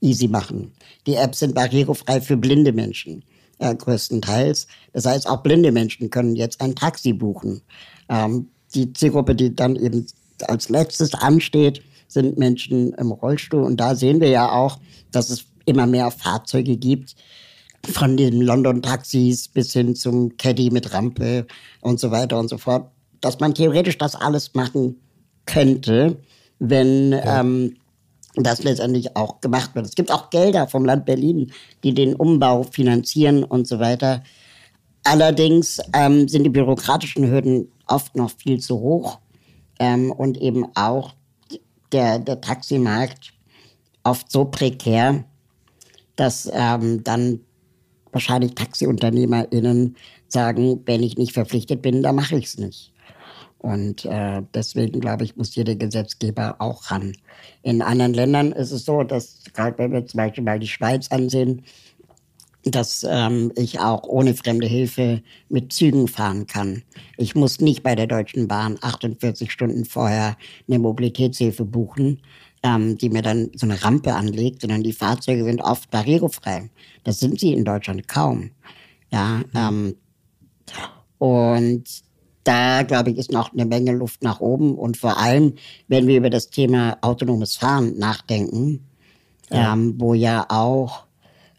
easy machen. Die Apps sind barrierefrei für blinde Menschen, äh, größtenteils. Das heißt, auch blinde Menschen können jetzt ein Taxi buchen. Ähm, die Zielgruppe, die dann eben als letztes ansteht, sind Menschen im Rollstuhl. Und da sehen wir ja auch, dass es immer mehr Fahrzeuge gibt, von den London-Taxis bis hin zum Caddy mit Rampe und so weiter und so fort, dass man theoretisch das alles machen könnte, wenn ja. ähm, das letztendlich auch gemacht wird. Es gibt auch Gelder vom Land Berlin, die den Umbau finanzieren und so weiter. Allerdings ähm, sind die bürokratischen Hürden oft noch viel zu hoch ähm, und eben auch der, der Taximarkt oft so prekär, dass ähm, dann wahrscheinlich TaxiunternehmerInnen sagen, wenn ich nicht verpflichtet bin, dann mache ich es nicht. Und äh, deswegen, glaube ich, muss jeder Gesetzgeber auch ran. In anderen Ländern ist es so, dass, gerade wenn wir zum Beispiel mal die Schweiz ansehen, dass ähm, ich auch ohne fremde Hilfe mit Zügen fahren kann. Ich muss nicht bei der Deutschen Bahn 48 Stunden vorher eine Mobilitätshilfe buchen, ähm, die mir dann so eine Rampe anlegt, sondern die Fahrzeuge sind oft barrierefrei. Das sind sie in Deutschland kaum. Ja, ähm, und da, glaube ich, ist noch eine Menge Luft nach oben. Und vor allem, wenn wir über das Thema autonomes Fahren nachdenken, ja. Ähm, wo ja auch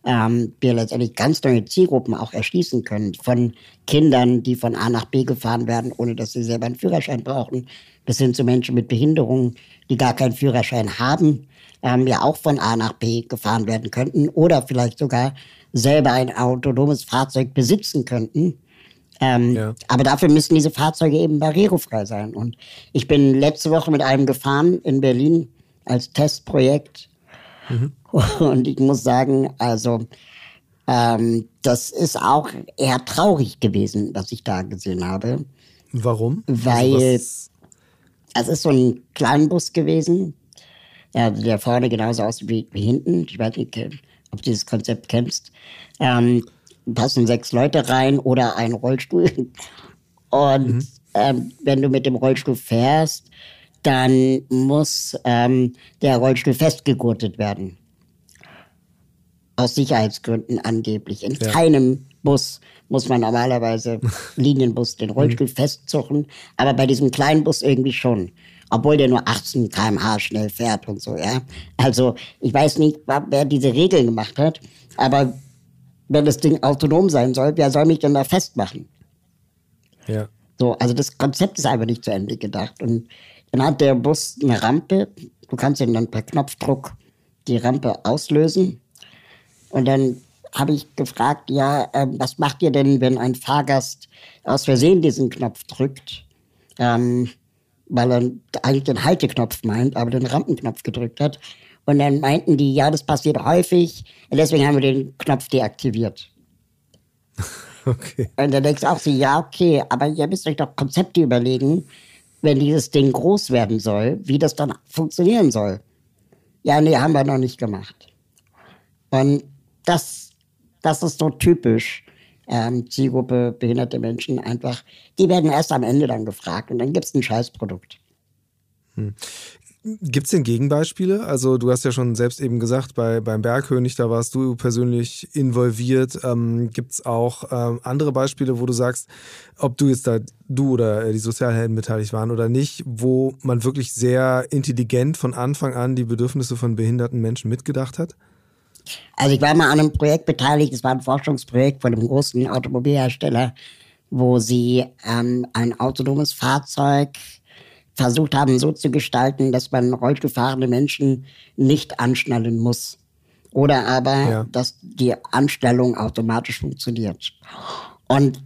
ähm, wir letztendlich ganz neue Zielgruppen auch erschließen können. Von Kindern, die von A nach B gefahren werden, ohne dass sie selber einen Führerschein brauchen, bis hin zu Menschen mit Behinderungen, die gar keinen Führerschein haben, ähm, ja auch von A nach B gefahren werden könnten oder vielleicht sogar selber ein autonomes Fahrzeug besitzen könnten. Ähm, ja. Aber dafür müssen diese Fahrzeuge eben barrierefrei sein. Und ich bin letzte Woche mit einem gefahren in Berlin als Testprojekt Mhm. Und ich muss sagen, also ähm, das ist auch eher traurig gewesen, was ich da gesehen habe. Warum? Also Weil also es ist so ein Kleinbus gewesen, ja, der vorne genauso aussieht wie, wie hinten. Ich weiß nicht, ob du dieses Konzept kennst. Ähm, passen sechs Leute rein oder ein Rollstuhl. [laughs] Und mhm. ähm, wenn du mit dem Rollstuhl fährst, dann muss ähm, der Rollstuhl festgegurtet werden. Aus Sicherheitsgründen angeblich. In ja. keinem Bus muss man normalerweise [laughs] Linienbus den Rollstuhl mhm. festzuchen, aber bei diesem kleinen Bus irgendwie schon. Obwohl der nur 18 km/h schnell fährt und so, ja. Also, ich weiß nicht, wer diese Regeln gemacht hat, aber wenn das Ding autonom sein soll, wer soll mich denn da festmachen? Ja. So, also das Konzept ist einfach nicht zu Ende gedacht. Und dann hat der Bus eine Rampe. Du kannst ihn dann per Knopfdruck die Rampe auslösen. Und dann habe ich gefragt, ja, äh, was macht ihr denn, wenn ein Fahrgast aus Versehen diesen Knopf drückt? Ähm, weil er eigentlich den Halteknopf meint, aber den Rampenknopf gedrückt hat. Und dann meinten die, ja, das passiert häufig. Und deswegen haben wir den Knopf deaktiviert. [laughs] Okay. Und dann denkst du auch so, ja, okay, aber ihr müsst euch doch Konzepte überlegen, wenn dieses Ding groß werden soll, wie das dann funktionieren soll. Ja, nee, haben wir noch nicht gemacht. Und das, das ist so typisch. Ähm, Zielgruppe behinderte Menschen einfach, die werden erst am Ende dann gefragt und dann gibt es ein Scheißprodukt. Hm. Gibt es denn Gegenbeispiele? Also du hast ja schon selbst eben gesagt, bei, beim Bergkönig, da warst du persönlich involviert. Ähm, Gibt es auch ähm, andere Beispiele, wo du sagst, ob du jetzt da, du oder die Sozialhelden beteiligt waren oder nicht, wo man wirklich sehr intelligent von Anfang an die Bedürfnisse von behinderten Menschen mitgedacht hat? Also ich war mal an einem Projekt beteiligt, es war ein Forschungsprojekt von einem großen Automobilhersteller, wo sie ähm, ein autonomes Fahrzeug versucht haben, so zu gestalten, dass man rollstuhlfahrende Menschen nicht anschnallen muss. Oder aber, ja. dass die Anstellung automatisch funktioniert. Und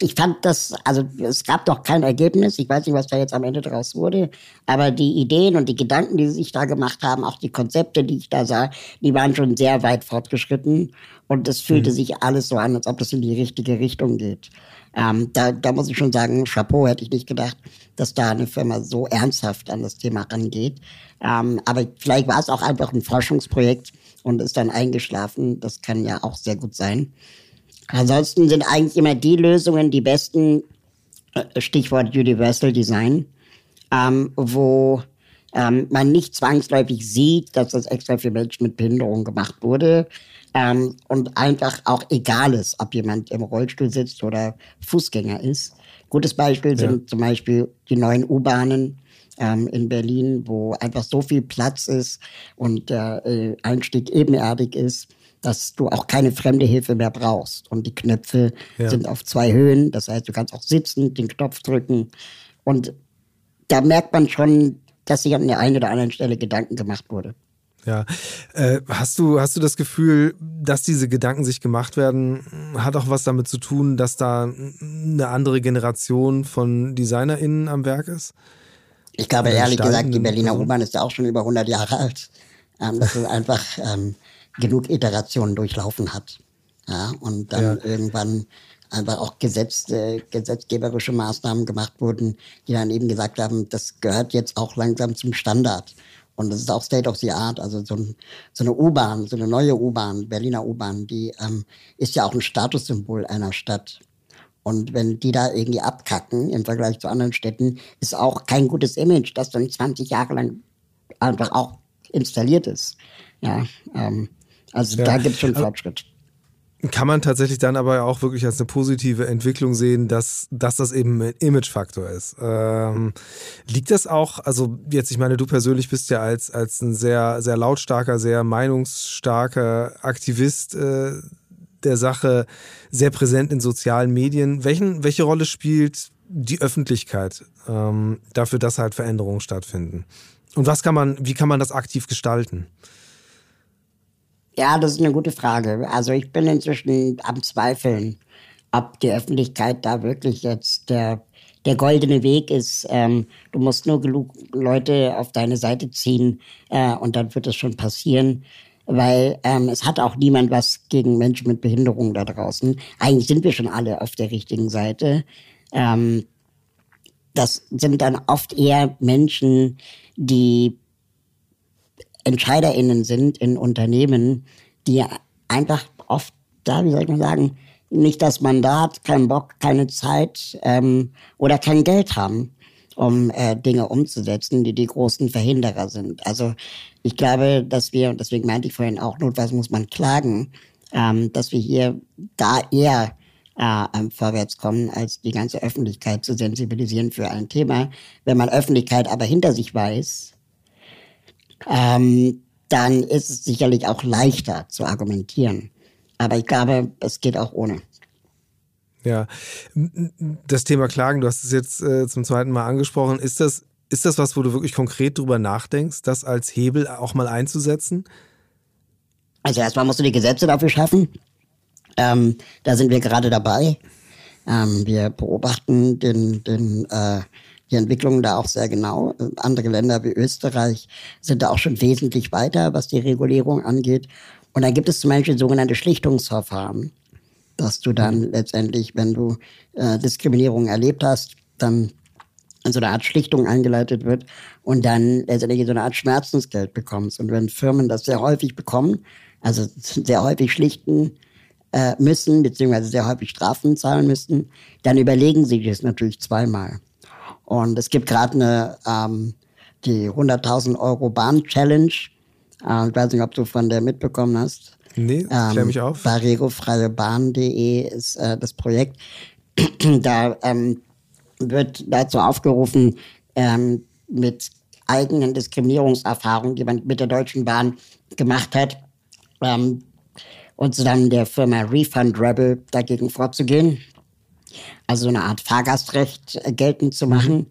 ich fand das, also es gab doch kein Ergebnis. Ich weiß nicht, was da jetzt am Ende draus wurde. Aber die Ideen und die Gedanken, die sie sich da gemacht haben, auch die Konzepte, die ich da sah, die waren schon sehr weit fortgeschritten. Und es fühlte mhm. sich alles so an, als ob das in die richtige Richtung geht. Ähm, da, da muss ich schon sagen, Chapeau hätte ich nicht gedacht, dass da eine Firma so ernsthaft an das Thema rangeht. Ähm, aber vielleicht war es auch einfach ein Forschungsprojekt und ist dann eingeschlafen. Das kann ja auch sehr gut sein. Ansonsten sind eigentlich immer die Lösungen die besten, äh, Stichwort Universal Design, ähm, wo ähm, man nicht zwangsläufig sieht, dass das extra für Menschen mit Behinderung gemacht wurde ähm, und einfach auch egal ist, ob jemand im Rollstuhl sitzt oder Fußgänger ist. Gutes Beispiel sind ja. zum Beispiel die neuen U-Bahnen ähm, in Berlin, wo einfach so viel Platz ist und der äh, Einstieg ebenerdig ist dass du auch keine fremde Hilfe mehr brauchst. Und die Knöpfe ja. sind auf zwei Höhen. Das heißt, du kannst auch sitzen, den Knopf drücken. Und da merkt man schon, dass sich an der einen oder anderen Stelle Gedanken gemacht wurde. Ja, äh, hast du hast du das Gefühl, dass diese Gedanken sich gemacht werden, hat auch was damit zu tun, dass da eine andere Generation von DesignerInnen am Werk ist? Ich glaube ehrlich gesagt, die Berliner U-Bahn ist ja auch schon über 100 Jahre alt. Ähm, das ist einfach ähm, genug Iterationen durchlaufen hat. Ja, und dann ja. irgendwann einfach auch Gesetz, äh, gesetzgeberische Maßnahmen gemacht wurden, die dann eben gesagt haben, das gehört jetzt auch langsam zum Standard. Und das ist auch State of the Art. Also so, ein, so eine U-Bahn, so eine neue U-Bahn, Berliner U-Bahn, die ähm, ist ja auch ein Statussymbol einer Stadt. Und wenn die da irgendwie abkacken im Vergleich zu anderen Städten, ist auch kein gutes Image, das dann 20 Jahre lang einfach auch installiert ist. Ja, ähm, also ja. da gibt es schon Fortschritt. Kann man tatsächlich dann aber auch wirklich als eine positive Entwicklung sehen, dass, dass das eben ein Imagefaktor ist. Ähm, liegt das auch, also jetzt, ich meine, du persönlich bist ja als, als ein sehr, sehr lautstarker, sehr meinungsstarker Aktivist äh, der Sache sehr präsent in sozialen Medien. Welchen, welche Rolle spielt die Öffentlichkeit ähm, dafür, dass halt Veränderungen stattfinden? Und was kann man, wie kann man das aktiv gestalten? Ja, das ist eine gute Frage. Also ich bin inzwischen am Zweifeln, ob die Öffentlichkeit da wirklich jetzt der, der goldene Weg ist, ähm, du musst nur genug Leute auf deine Seite ziehen äh, und dann wird es schon passieren. Weil ähm, es hat auch niemand was gegen Menschen mit Behinderung da draußen. Eigentlich sind wir schon alle auf der richtigen Seite. Ähm, das sind dann oft eher Menschen, die EntscheiderInnen sind in Unternehmen, die einfach oft da, wie soll ich mal sagen, nicht das Mandat, keinen Bock, keine Zeit ähm, oder kein Geld haben, um äh, Dinge umzusetzen, die die großen Verhinderer sind. Also ich glaube, dass wir, und deswegen meinte ich vorhin auch, notfalls muss man klagen, ähm, dass wir hier da eher äh, ähm, vorwärts kommen, als die ganze Öffentlichkeit zu sensibilisieren für ein Thema. Wenn man Öffentlichkeit aber hinter sich weiß, ähm, dann ist es sicherlich auch leichter zu argumentieren. Aber ich glaube, es geht auch ohne. Ja, das Thema Klagen, du hast es jetzt äh, zum zweiten Mal angesprochen. Ist das, ist das was, wo du wirklich konkret drüber nachdenkst, das als Hebel auch mal einzusetzen? Also erstmal musst du die Gesetze dafür schaffen. Ähm, da sind wir gerade dabei. Ähm, wir beobachten den, den, äh, die Entwicklungen da auch sehr genau. Andere Länder wie Österreich sind da auch schon wesentlich weiter, was die Regulierung angeht. Und da gibt es zum Beispiel sogenannte Schlichtungsverfahren, dass du dann mhm. letztendlich, wenn du äh, Diskriminierung erlebt hast, dann in so eine Art Schlichtung eingeleitet wird und dann letztendlich so eine Art Schmerzensgeld bekommst. Und wenn Firmen das sehr häufig bekommen, also sehr häufig schlichten äh, müssen, beziehungsweise sehr häufig Strafen zahlen müssen, dann überlegen sie das natürlich zweimal. Und es gibt gerade eine ähm, die 100.000 Euro Bahn Challenge, äh, ich weiß nicht, ob du von der mitbekommen hast. Nee, klär ähm, mich auf. Barrierefreiebahn.de ist äh, das Projekt. [clears throat] da ähm, wird dazu aufgerufen, ähm, mit eigenen Diskriminierungserfahrungen, die man mit der Deutschen Bahn gemacht hat, ähm, und zusammen der Firma Refund Rebel dagegen vorzugehen. Also eine Art Fahrgastrecht äh, geltend zu machen.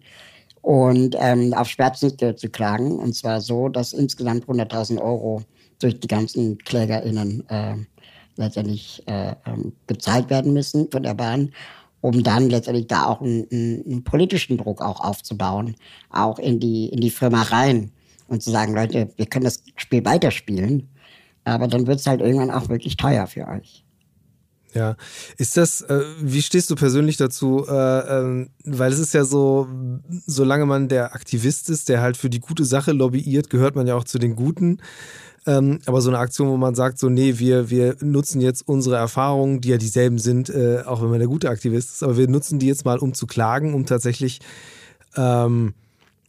Und ähm, auf Schmerzensgeld zu klagen. Und zwar so, dass insgesamt 100.000 Euro durch die ganzen KlägerInnen äh, letztendlich äh, ähm, bezahlt werden müssen von der Bahn, um dann letztendlich da auch einen, einen, politischen Druck auch aufzubauen, auch in die, in die Firma rein und zu sagen, Leute, wir können das Spiel weiterspielen, aber dann wird es halt irgendwann auch wirklich teuer für euch. Ja, ist das, äh, wie stehst du persönlich dazu? Äh, äh, weil es ist ja so, solange man der Aktivist ist, der halt für die gute Sache lobbyiert, gehört man ja auch zu den Guten. Ähm, aber so eine Aktion, wo man sagt, so, nee, wir, wir nutzen jetzt unsere Erfahrungen, die ja dieselben sind, äh, auch wenn man der gute Aktivist ist, aber wir nutzen die jetzt mal, um zu klagen, um tatsächlich ähm,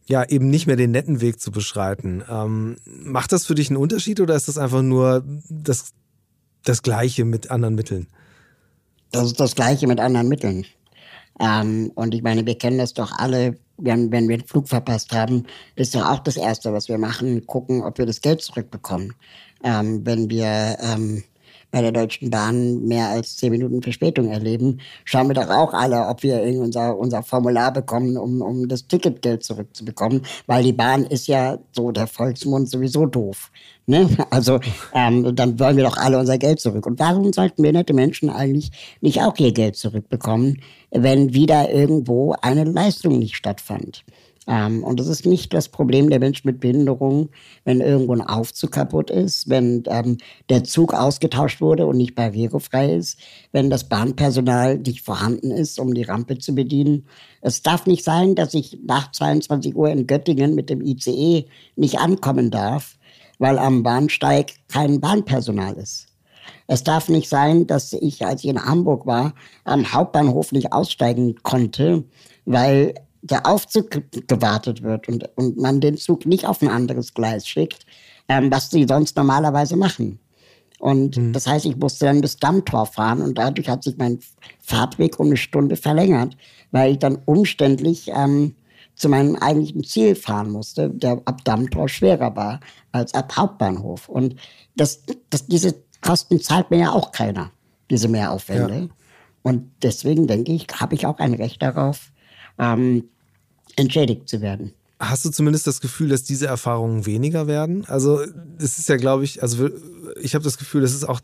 ja eben nicht mehr den netten Weg zu beschreiten. Ähm, macht das für dich einen Unterschied oder ist das einfach nur das, das Gleiche mit anderen Mitteln? Das ist das Gleiche mit anderen Mitteln. Ähm, und ich meine, wir kennen das doch alle, wenn, wenn wir den Flug verpasst haben, ist doch auch das Erste, was wir machen, gucken, ob wir das Geld zurückbekommen. Ähm, wenn wir ähm, bei der Deutschen Bahn mehr als zehn Minuten Verspätung erleben, schauen wir doch auch alle, ob wir unser, unser Formular bekommen, um, um das Ticketgeld zurückzubekommen, weil die Bahn ist ja so der Volksmund sowieso doof. Ne? Also ähm, dann wollen wir doch alle unser Geld zurück. Und warum sollten wir nette Menschen eigentlich nicht auch ihr Geld zurückbekommen, wenn wieder irgendwo eine Leistung nicht stattfand? Ähm, und das ist nicht das Problem der Menschen mit Behinderung, wenn irgendwo ein Aufzug kaputt ist, wenn ähm, der Zug ausgetauscht wurde und nicht barrierefrei ist, wenn das Bahnpersonal nicht vorhanden ist, um die Rampe zu bedienen. Es darf nicht sein, dass ich nach 22 Uhr in Göttingen mit dem ICE nicht ankommen darf, weil am Bahnsteig kein Bahnpersonal ist. Es darf nicht sein, dass ich, als ich in Hamburg war, am Hauptbahnhof nicht aussteigen konnte, weil der Aufzug gewartet wird und, und man den Zug nicht auf ein anderes Gleis schickt, ähm, was sie sonst normalerweise machen. Und mhm. das heißt, ich musste dann bis Dammtor fahren und dadurch hat sich mein Fahrtweg um eine Stunde verlängert, weil ich dann umständlich ähm, zu meinem eigentlichen Ziel fahren musste, der ab Dammtor schwerer war als ab Hauptbahnhof. Und das, das, diese Kosten zahlt mir ja auch keiner, diese Mehraufwände. Ja. Und deswegen denke ich, habe ich auch ein Recht darauf, ähm, entschädigt zu werden. Hast du zumindest das Gefühl, dass diese Erfahrungen weniger werden? Also es ist ja, glaube ich, also ich habe das Gefühl, das ist auch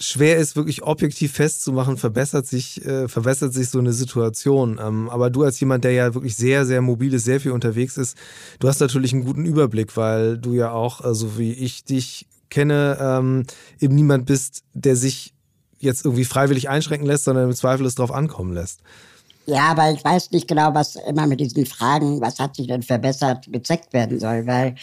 schwer ist, wirklich objektiv festzumachen, verbessert sich, äh, verbessert sich so eine Situation. Ähm, aber du als jemand, der ja wirklich sehr, sehr mobil ist, sehr viel unterwegs ist, du hast natürlich einen guten Überblick, weil du ja auch, also wie ich dich kenne, ähm, eben niemand bist, der sich jetzt irgendwie freiwillig einschränken lässt, sondern im Zweifel es drauf ankommen lässt. Ja, aber ich weiß nicht genau, was immer mit diesen Fragen, was hat sich denn verbessert, gezeckt werden soll, weil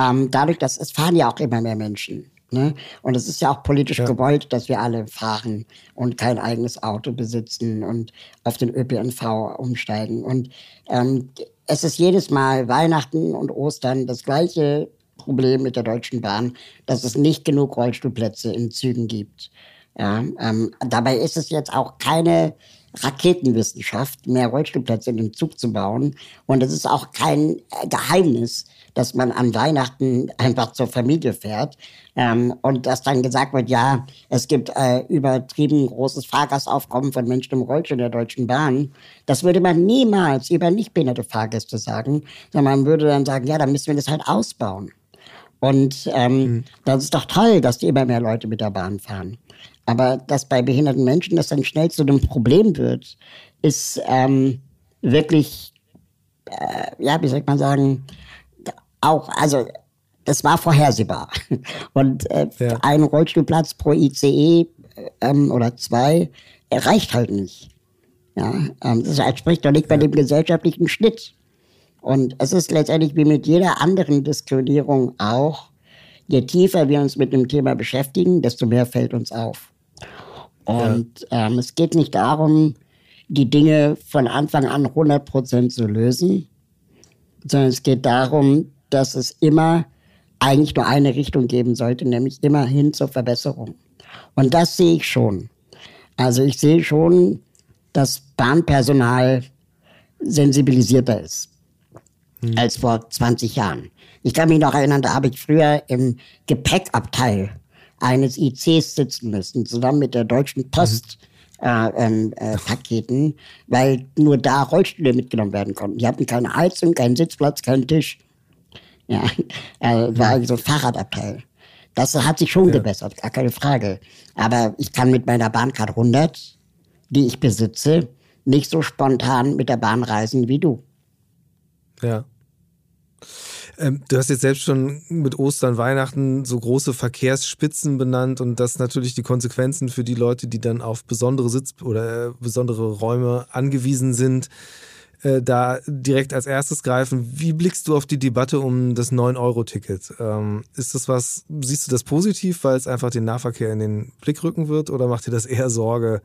ähm, dadurch, dass es fahren ja auch immer mehr Menschen. Ne? Und es ist ja auch politisch ja. gewollt, dass wir alle fahren und kein eigenes Auto besitzen und auf den ÖPNV umsteigen. Und ähm, es ist jedes Mal Weihnachten und Ostern das gleiche Problem mit der Deutschen Bahn, dass es nicht genug Rollstuhlplätze in Zügen gibt. Ja, ähm, dabei ist es jetzt auch keine Raketenwissenschaft, mehr Rollstuhlplätze in den Zug zu bauen. Und es ist auch kein äh, Geheimnis, dass man an Weihnachten einfach zur Familie fährt ähm, und dass dann gesagt wird, ja, es gibt äh, übertrieben großes Fahrgastaufkommen von Menschen im Rollstuhl der Deutschen Bahn. Das würde man niemals über nicht behinderte Fahrgäste sagen, sondern man würde dann sagen, ja, dann müssen wir das halt ausbauen. Und ähm, mhm. das ist doch toll, dass immer mehr Leute mit der Bahn fahren. Aber dass bei behinderten Menschen das dann schnell zu einem Problem wird, ist ähm, wirklich, äh, ja, wie soll man sagen, auch, also das war vorhersehbar. [laughs] Und äh, ja. ein Rollstuhlplatz pro ICE ähm, oder zwei reicht halt nicht. Ja, ähm, das entspricht doch nicht bei dem gesellschaftlichen Schnitt. Und es ist letztendlich wie mit jeder anderen Diskriminierung auch, je tiefer wir uns mit dem Thema beschäftigen, desto mehr fällt uns auf. Und ja. ähm, es geht nicht darum, die Dinge von Anfang an 100% zu lösen, sondern es geht darum, dass es immer eigentlich nur eine Richtung geben sollte, nämlich immer hin zur Verbesserung. Und das sehe ich schon. Also ich sehe schon, dass Bahnpersonal sensibilisierter ist hm. als vor 20 Jahren. Ich kann mich noch erinnern, da habe ich früher im Gepäckabteil eines ICs sitzen müssen, zusammen mit der Deutschen Post. Mhm. Äh, ähm, äh, Paketen, weil nur da Rollstühle mitgenommen werden konnten. Die hatten keine Heizung, keinen Sitzplatz, keinen Tisch. Ja, [laughs] äh, war also Fahrradabteil. Das hat sich schon ja. gebessert, gar keine Frage. Aber ich kann mit meiner Bahncard 100, die ich besitze, nicht so spontan mit der Bahn reisen wie du. Ja. Ähm, du hast jetzt selbst schon mit Ostern, Weihnachten so große Verkehrsspitzen benannt und das natürlich die Konsequenzen für die Leute, die dann auf besondere Sitz- oder äh, besondere Räume angewiesen sind, äh, da direkt als erstes greifen. Wie blickst du auf die Debatte um das 9-Euro-Ticket? Ähm, ist das was, siehst du das positiv, weil es einfach den Nahverkehr in den Blick rücken wird oder macht dir das eher Sorge,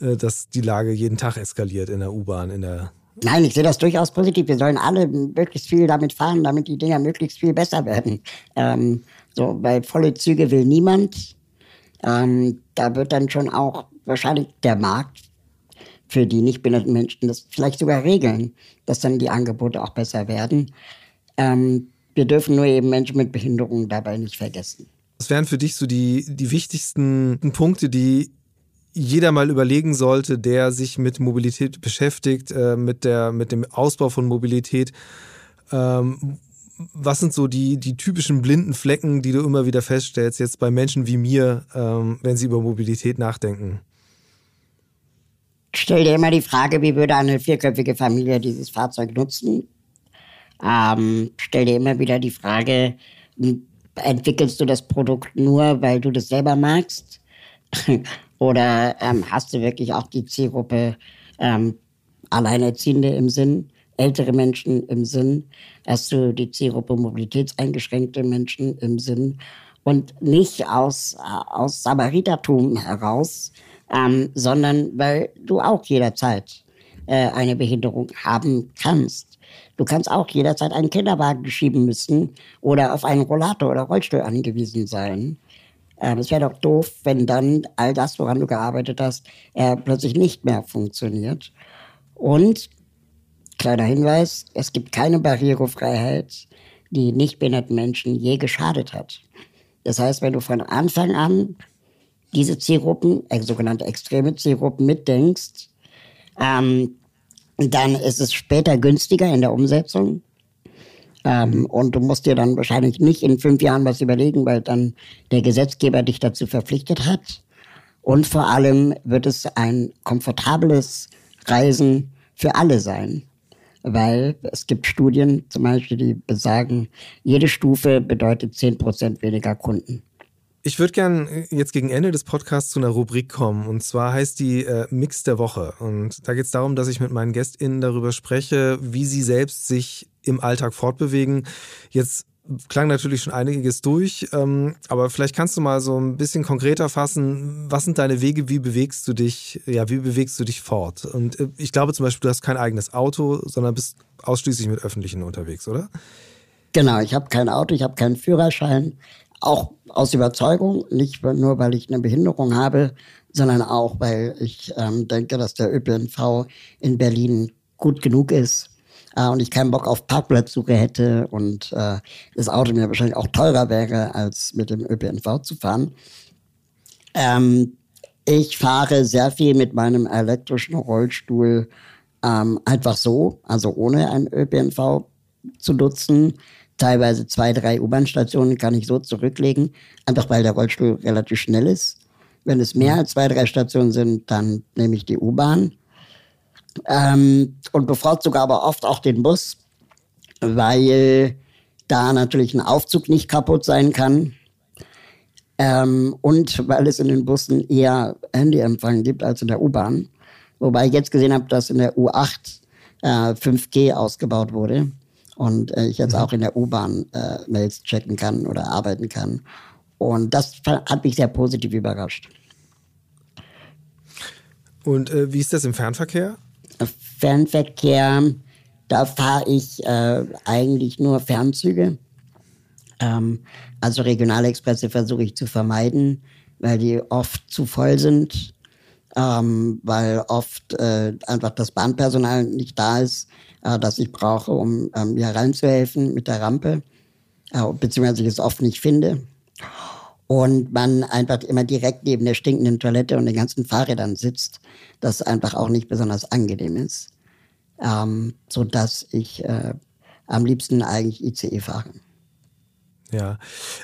äh, dass die Lage jeden Tag eskaliert in der U-Bahn, in der Nein, ich sehe das durchaus positiv. Wir sollen alle möglichst viel damit fahren, damit die Dinger möglichst viel besser werden. Ähm, so, weil volle Züge will niemand. Ähm, da wird dann schon auch wahrscheinlich der Markt für die nicht behinderten Menschen das vielleicht sogar regeln, dass dann die Angebote auch besser werden. Ähm, wir dürfen nur eben Menschen mit Behinderungen dabei nicht vergessen. Was wären für dich so die, die wichtigsten Punkte, die jeder mal überlegen sollte, der sich mit Mobilität beschäftigt, äh, mit, der, mit dem Ausbau von Mobilität. Ähm, was sind so die, die typischen blinden Flecken, die du immer wieder feststellst, jetzt bei Menschen wie mir, ähm, wenn sie über Mobilität nachdenken? Stell dir immer die Frage, wie würde eine vierköpfige Familie dieses Fahrzeug nutzen? Ähm, stell dir immer wieder die Frage, entwickelst du das Produkt nur, weil du das selber magst? [laughs] Oder ähm, hast du wirklich auch die Zielgruppe ähm, Alleinerziehende im Sinn, ältere Menschen im Sinn? Hast du die Zielgruppe mobilitätseingeschränkte Menschen im Sinn? Und nicht aus, äh, aus Samaritertum heraus, ähm, sondern weil du auch jederzeit äh, eine Behinderung haben kannst. Du kannst auch jederzeit einen Kinderwagen schieben müssen oder auf einen Rollator oder Rollstuhl angewiesen sein. Ähm, es wäre doch doof, wenn dann all das, woran du gearbeitet hast, äh, plötzlich nicht mehr funktioniert. Und, kleiner Hinweis, es gibt keine Barrierefreiheit, die nicht behinderten Menschen je geschadet hat. Das heißt, wenn du von Anfang an diese Zielgruppen, äh, sogenannte extreme Zielgruppen mitdenkst, ähm, dann ist es später günstiger in der Umsetzung. Ähm, und du musst dir dann wahrscheinlich nicht in fünf Jahren was überlegen, weil dann der Gesetzgeber dich dazu verpflichtet hat. Und vor allem wird es ein komfortables Reisen für alle sein. Weil es gibt Studien zum Beispiel, die besagen, jede Stufe bedeutet 10% weniger Kunden. Ich würde gern äh, jetzt gegen Ende des Podcasts zu einer Rubrik kommen. Und zwar heißt die äh, Mix der Woche. Und da geht es darum, dass ich mit meinen GästInnen darüber spreche, wie sie selbst sich im Alltag fortbewegen. Jetzt klang natürlich schon einiges durch, ähm, aber vielleicht kannst du mal so ein bisschen konkreter fassen, was sind deine Wege, wie bewegst du dich, ja, wie bewegst du dich fort? Und äh, ich glaube zum Beispiel, du hast kein eigenes Auto, sondern bist ausschließlich mit öffentlichen unterwegs, oder? Genau, ich habe kein Auto, ich habe keinen Führerschein, auch aus Überzeugung, nicht nur, weil ich eine Behinderung habe, sondern auch, weil ich ähm, denke, dass der ÖPNV in Berlin gut genug ist äh, und ich keinen Bock auf Parkplatzsuche hätte und äh, das Auto mir wahrscheinlich auch teurer wäre, als mit dem ÖPNV zu fahren. Ähm, ich fahre sehr viel mit meinem elektrischen Rollstuhl ähm, einfach so, also ohne einen ÖPNV zu nutzen teilweise zwei, drei U-Bahn-Stationen kann ich so zurücklegen, einfach weil der Rollstuhl relativ schnell ist. Wenn es mehr als zwei, drei Stationen sind, dann nehme ich die U-Bahn. Ähm, und bevorzuge aber oft auch den Bus, weil da natürlich ein Aufzug nicht kaputt sein kann. Ähm, und weil es in den Bussen eher Handyempfang gibt als in der U-Bahn. Wobei ich jetzt gesehen habe, dass in der U8 äh, 5G ausgebaut wurde und äh, ich jetzt mhm. auch in der U-Bahn äh, Mails checken kann oder arbeiten kann. Und das hat mich sehr positiv überrascht. Und äh, wie ist das im Fernverkehr? Fernverkehr, da fahre ich äh, eigentlich nur Fernzüge. Ähm, also Regionalexpresse versuche ich zu vermeiden, weil die oft zu voll sind, ähm, weil oft äh, einfach das Bahnpersonal nicht da ist äh, das ich brauche, um ähm, mir reinzuhelfen mit der Rampe, äh, beziehungsweise ich es oft nicht finde. Und man einfach immer direkt neben der stinkenden Toilette und den ganzen Fahrrädern sitzt, das einfach auch nicht besonders angenehm ist. Ähm, so dass ich äh, am liebsten eigentlich ICE fahre. Ja,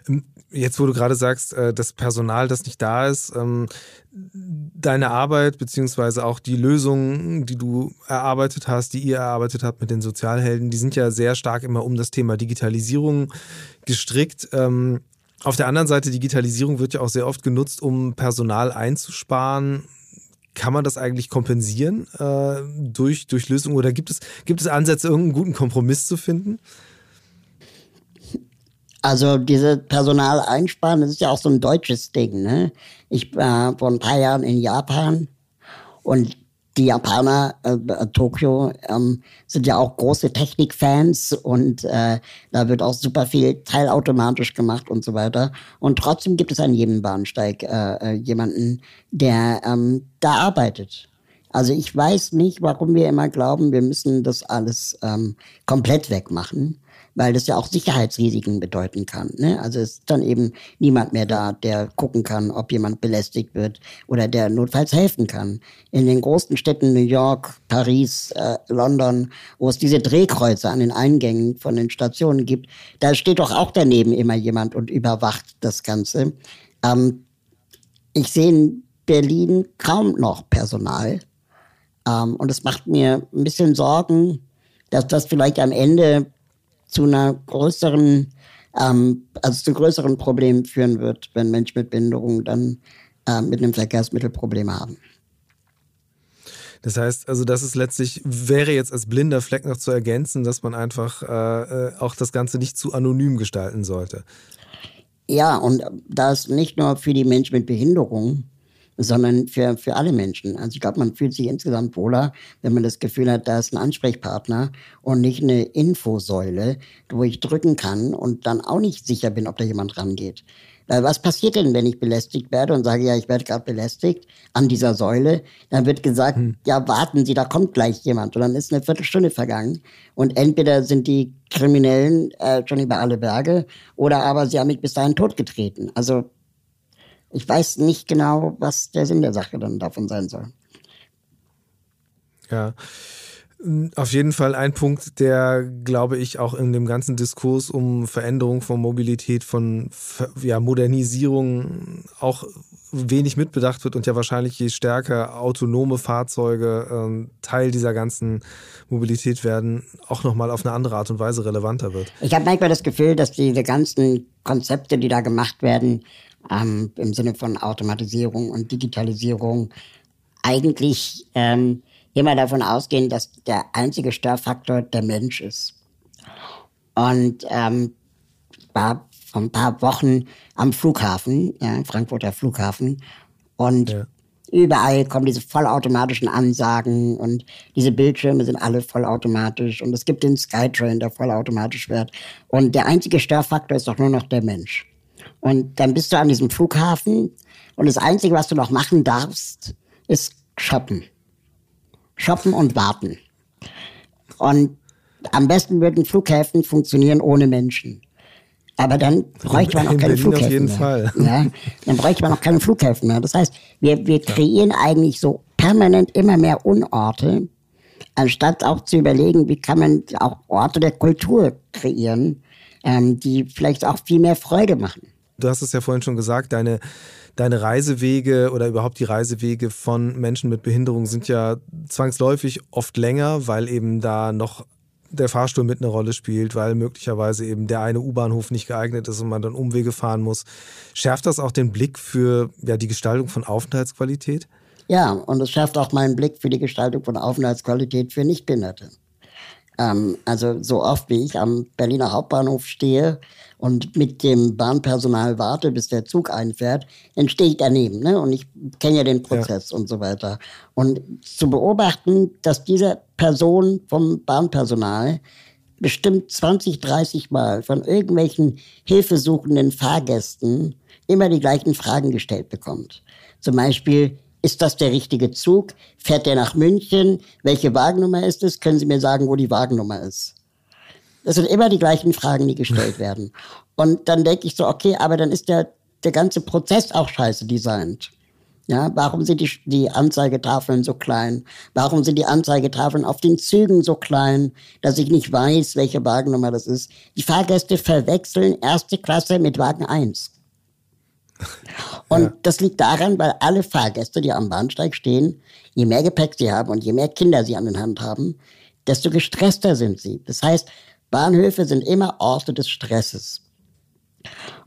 ähm, jetzt wo du gerade sagst, äh, das Personal, das nicht da ist, ähm, deine Arbeit beziehungsweise auch die Lösungen, die du erarbeitet hast, die ihr erarbeitet habt mit den Sozialhelden, die sind ja sehr stark immer um das Thema Digitalisierung gestrickt. Auf der anderen Seite, Digitalisierung wird ja auch sehr oft genutzt, um Personal einzusparen. Kann man das eigentlich kompensieren äh, durch, durch Lösungen oder gibt es, gibt es Ansätze, irgendeinen guten Kompromiss zu finden? Also diese Personal einsparen, das ist ja auch so ein deutsches Ding. Ne? Ich war vor ein paar Jahren in Japan und die Japaner, äh, äh, Tokio, ähm, sind ja auch große Technikfans und äh, da wird auch super viel teilautomatisch gemacht und so weiter. Und trotzdem gibt es an jedem Bahnsteig äh, äh jemanden, der ähm, da arbeitet. Also ich weiß nicht, warum wir immer glauben, wir müssen das alles ähm, komplett wegmachen weil das ja auch Sicherheitsrisiken bedeuten kann. Ne? Also ist dann eben niemand mehr da, der gucken kann, ob jemand belästigt wird oder der notfalls helfen kann. In den großen Städten New York, Paris, äh, London, wo es diese Drehkreuze an den Eingängen von den Stationen gibt, da steht doch auch daneben immer jemand und überwacht das Ganze. Ähm, ich sehe in Berlin kaum noch Personal. Ähm, und es macht mir ein bisschen Sorgen, dass das vielleicht am Ende zu einer größeren, ähm, also zu größeren Problemen führen wird, wenn Menschen mit Behinderung dann äh, mit einem Verkehrsmittel Probleme haben. Das heißt, also das ist letztlich, wäre jetzt als blinder Fleck noch zu ergänzen, dass man einfach äh, äh auch das Ganze nicht zu anonym gestalten sollte. Ja, und das nicht nur für die Menschen mit Behinderung, sondern für, für alle Menschen. Also ich glaube, man fühlt sich insgesamt wohler, wenn man das Gefühl hat, da ist ein Ansprechpartner und nicht eine Infosäule, wo ich drücken kann und dann auch nicht sicher bin, ob da jemand rangeht. Weil was passiert denn, wenn ich belästigt werde und sage, ja, ich werde gerade belästigt an dieser Säule? Dann wird gesagt, hm. ja, warten Sie, da kommt gleich jemand. Und dann ist eine Viertelstunde vergangen. Und entweder sind die Kriminellen äh, schon über alle Berge oder aber sie haben mich bis dahin totgetreten. Also ich weiß nicht genau, was der Sinn der Sache dann davon sein soll. Ja. Auf jeden Fall ein Punkt, der, glaube ich, auch in dem ganzen Diskurs um Veränderung von Mobilität, von ja, Modernisierung auch wenig mitbedacht wird und ja wahrscheinlich je stärker autonome Fahrzeuge ähm, Teil dieser ganzen Mobilität werden, auch nochmal auf eine andere Art und Weise relevanter wird. Ich habe manchmal das Gefühl, dass diese ganzen Konzepte, die da gemacht werden, ähm, im Sinne von Automatisierung und Digitalisierung, eigentlich ähm, immer davon ausgehen, dass der einzige Störfaktor der Mensch ist. Und ähm, war vor ein paar Wochen am Flughafen, ja, Frankfurter Flughafen, und ja. überall kommen diese vollautomatischen Ansagen und diese Bildschirme sind alle vollautomatisch und es gibt den Skytrain, der vollautomatisch wird. Und der einzige Störfaktor ist doch nur noch der Mensch. Und dann bist du an diesem Flughafen und das Einzige, was du noch machen darfst, ist shoppen shoppen und warten. Und am besten würden Flughäfen funktionieren ohne Menschen. Aber dann bräuchte man auch keine Flughäfen auf jeden mehr. Fall. Ja, dann bräuchte man auch keine Flughäfen mehr. Das heißt, wir, wir kreieren eigentlich so permanent immer mehr Unorte, anstatt auch zu überlegen, wie kann man auch Orte der Kultur kreieren, ähm, die vielleicht auch viel mehr Freude machen. Du hast es ja vorhin schon gesagt, deine deine Reisewege oder überhaupt die Reisewege von Menschen mit Behinderung sind ja zwangsläufig oft länger, weil eben da noch der Fahrstuhl mit eine Rolle spielt, weil möglicherweise eben der eine U-Bahnhof nicht geeignet ist und man dann Umwege fahren muss. Schärft das auch den Blick für ja, die Gestaltung von Aufenthaltsqualität? Ja, und es schärft auch meinen Blick für die Gestaltung von Aufenthaltsqualität für Nichtbehinderte. Ähm, also so oft wie ich am Berliner Hauptbahnhof stehe und mit dem Bahnpersonal warte, bis der Zug einfährt, dann stehe ich daneben. Ne? Und ich kenne ja den Prozess ja. und so weiter. Und zu beobachten, dass diese Person vom Bahnpersonal bestimmt 20, 30 Mal von irgendwelchen hilfesuchenden Fahrgästen immer die gleichen Fragen gestellt bekommt. Zum Beispiel, ist das der richtige Zug? Fährt der nach München? Welche Wagennummer ist es? Können Sie mir sagen, wo die Wagennummer ist? Das sind immer die gleichen Fragen, die gestellt [laughs] werden. Und dann denke ich so, okay, aber dann ist der, der ganze Prozess auch scheiße designt. Ja, warum sind die, die Anzeigetafeln so klein? Warum sind die Anzeigetafeln auf den Zügen so klein, dass ich nicht weiß, welche Wagennummer das ist? Die Fahrgäste verwechseln erste Klasse mit Wagen 1. [laughs] Und ja. das liegt daran, weil alle Fahrgäste, die am Bahnsteig stehen, je mehr Gepäck sie haben und je mehr Kinder sie an den Hand haben, desto gestresster sind sie. Das heißt, Bahnhöfe sind immer Orte des Stresses.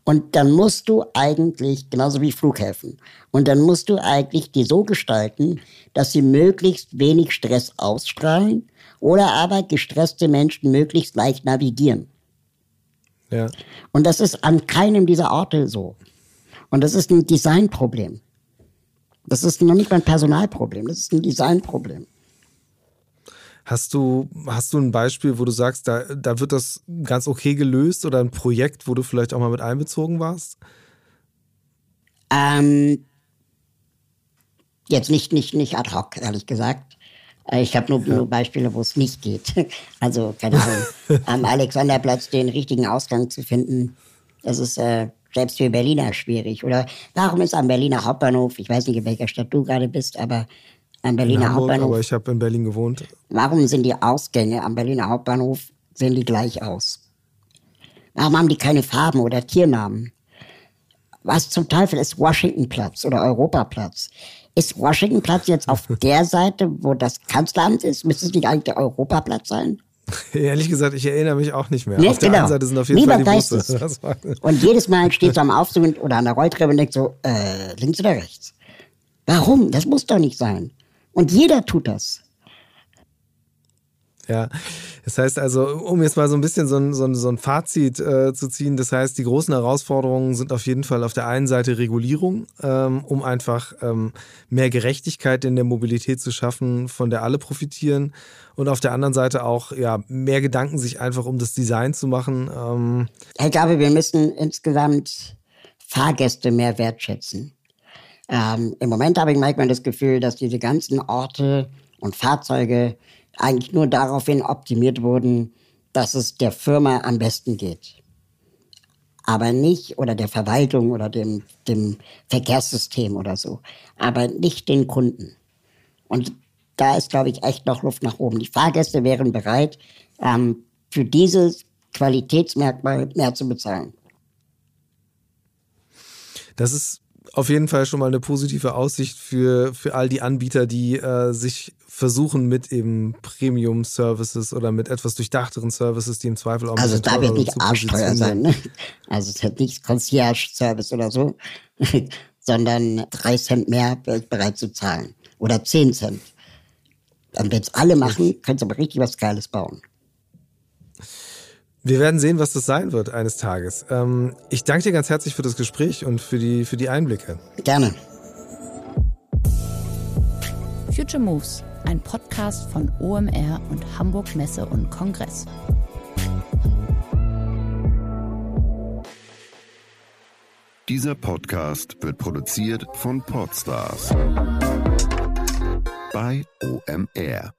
Und dann musst du eigentlich, genauso wie Flughäfen, und dann musst du eigentlich die so gestalten, dass sie möglichst wenig Stress ausstrahlen oder aber gestresste Menschen möglichst leicht navigieren. Ja. Und das ist an keinem dieser Orte so. Und das ist ein Designproblem. Das ist noch nicht mal ein Personalproblem, das ist ein Designproblem. Hast du, hast du ein Beispiel, wo du sagst, da, da wird das ganz okay gelöst oder ein Projekt, wo du vielleicht auch mal mit einbezogen warst? Ähm, jetzt nicht, nicht, nicht ad hoc, ehrlich gesagt. Äh, ich habe nur, ja. nur Beispiele, wo es nicht geht. [laughs] Also, keine Ahnung, [laughs] am Alexanderplatz den richtigen Ausgang zu finden, das ist äh, selbst für Berliner schwierig. Oder warum ist am Berliner Hauptbahnhof, ich weiß nicht, in welcher Stadt du gerade bist, aber am Berliner Hamburg, Hauptbahnhof. Aber ich habe in Berlin gewohnt. Warum sind die Ausgänge am Berliner Hauptbahnhof, sehen die gleich aus? Warum haben die keine Farben oder Tiernamen? Was zum Teufel ist Washingtonplatz oder Europaplatz? Ist Washingtonplatz jetzt auf [laughs] der Seite, wo das Kanzleramt ist? Müsste es nicht eigentlich der Europaplatz sein? [laughs] Ehrlich gesagt, ich erinnere mich auch nicht mehr. Nee, auf der genau. einen Seite sind auf jeden Niemand Fall die Busse. [laughs] Und jedes Mal steht so am Aufzug oder an der Rolltreppe und denkt so, äh, links oder rechts? Warum? Das muss doch nicht sein. Und jeder tut das. Ja, das heißt also, um jetzt mal so ein bisschen so ein, so ein, so ein Fazit äh, zu ziehen, das heißt, die großen Herausforderungen sind auf jeden Fall auf der einen Seite Regulierung, ähm, um einfach ähm, mehr Gerechtigkeit in der Mobilität zu schaffen, von der alle profitieren. Und auf der anderen Seite auch ja, mehr Gedanken sich einfach um das Design zu machen. Ähm. Ich glaube, wir müssen insgesamt Fahrgäste mehr wertschätzen. Ähm, Im Moment habe ich manchmal das Gefühl, dass diese ganzen Orte und Fahrzeuge eigentlich nur daraufhin optimiert wurden, dass es der Firma am besten geht. Aber nicht, oder der Verwaltung oder dem, dem Verkehrssystem oder so. Aber nicht den Kunden. Und da ist, glaube ich, echt noch Luft nach oben. Die Fahrgäste wären bereit, ähm, für dieses Qualitätsmerkmal mehr zu bezahlen. Das ist auf jeden Fall schon mal eine positive Aussicht für, für all die Anbieter, die äh, sich versuchen mit eben Premium-Services oder mit etwas durchdachteren Services, die im Zweifel auch Also es darf jetzt nicht arschteuer sein. Ne? Also es hat nicht Concierge-Service oder so, [laughs] sondern drei Cent mehr wäre ich bereit zu zahlen. Oder zehn Cent. Und wenn es alle machen, können sie aber richtig was Geiles bauen. Wir werden sehen, was das sein wird eines Tages. Ähm, ich danke dir ganz herzlich für das Gespräch und für die, für die Einblicke. Gerne. Future Moves, ein Podcast von OMR und Hamburg Messe und Kongress. Dieser Podcast wird produziert von Podstars bei OMR.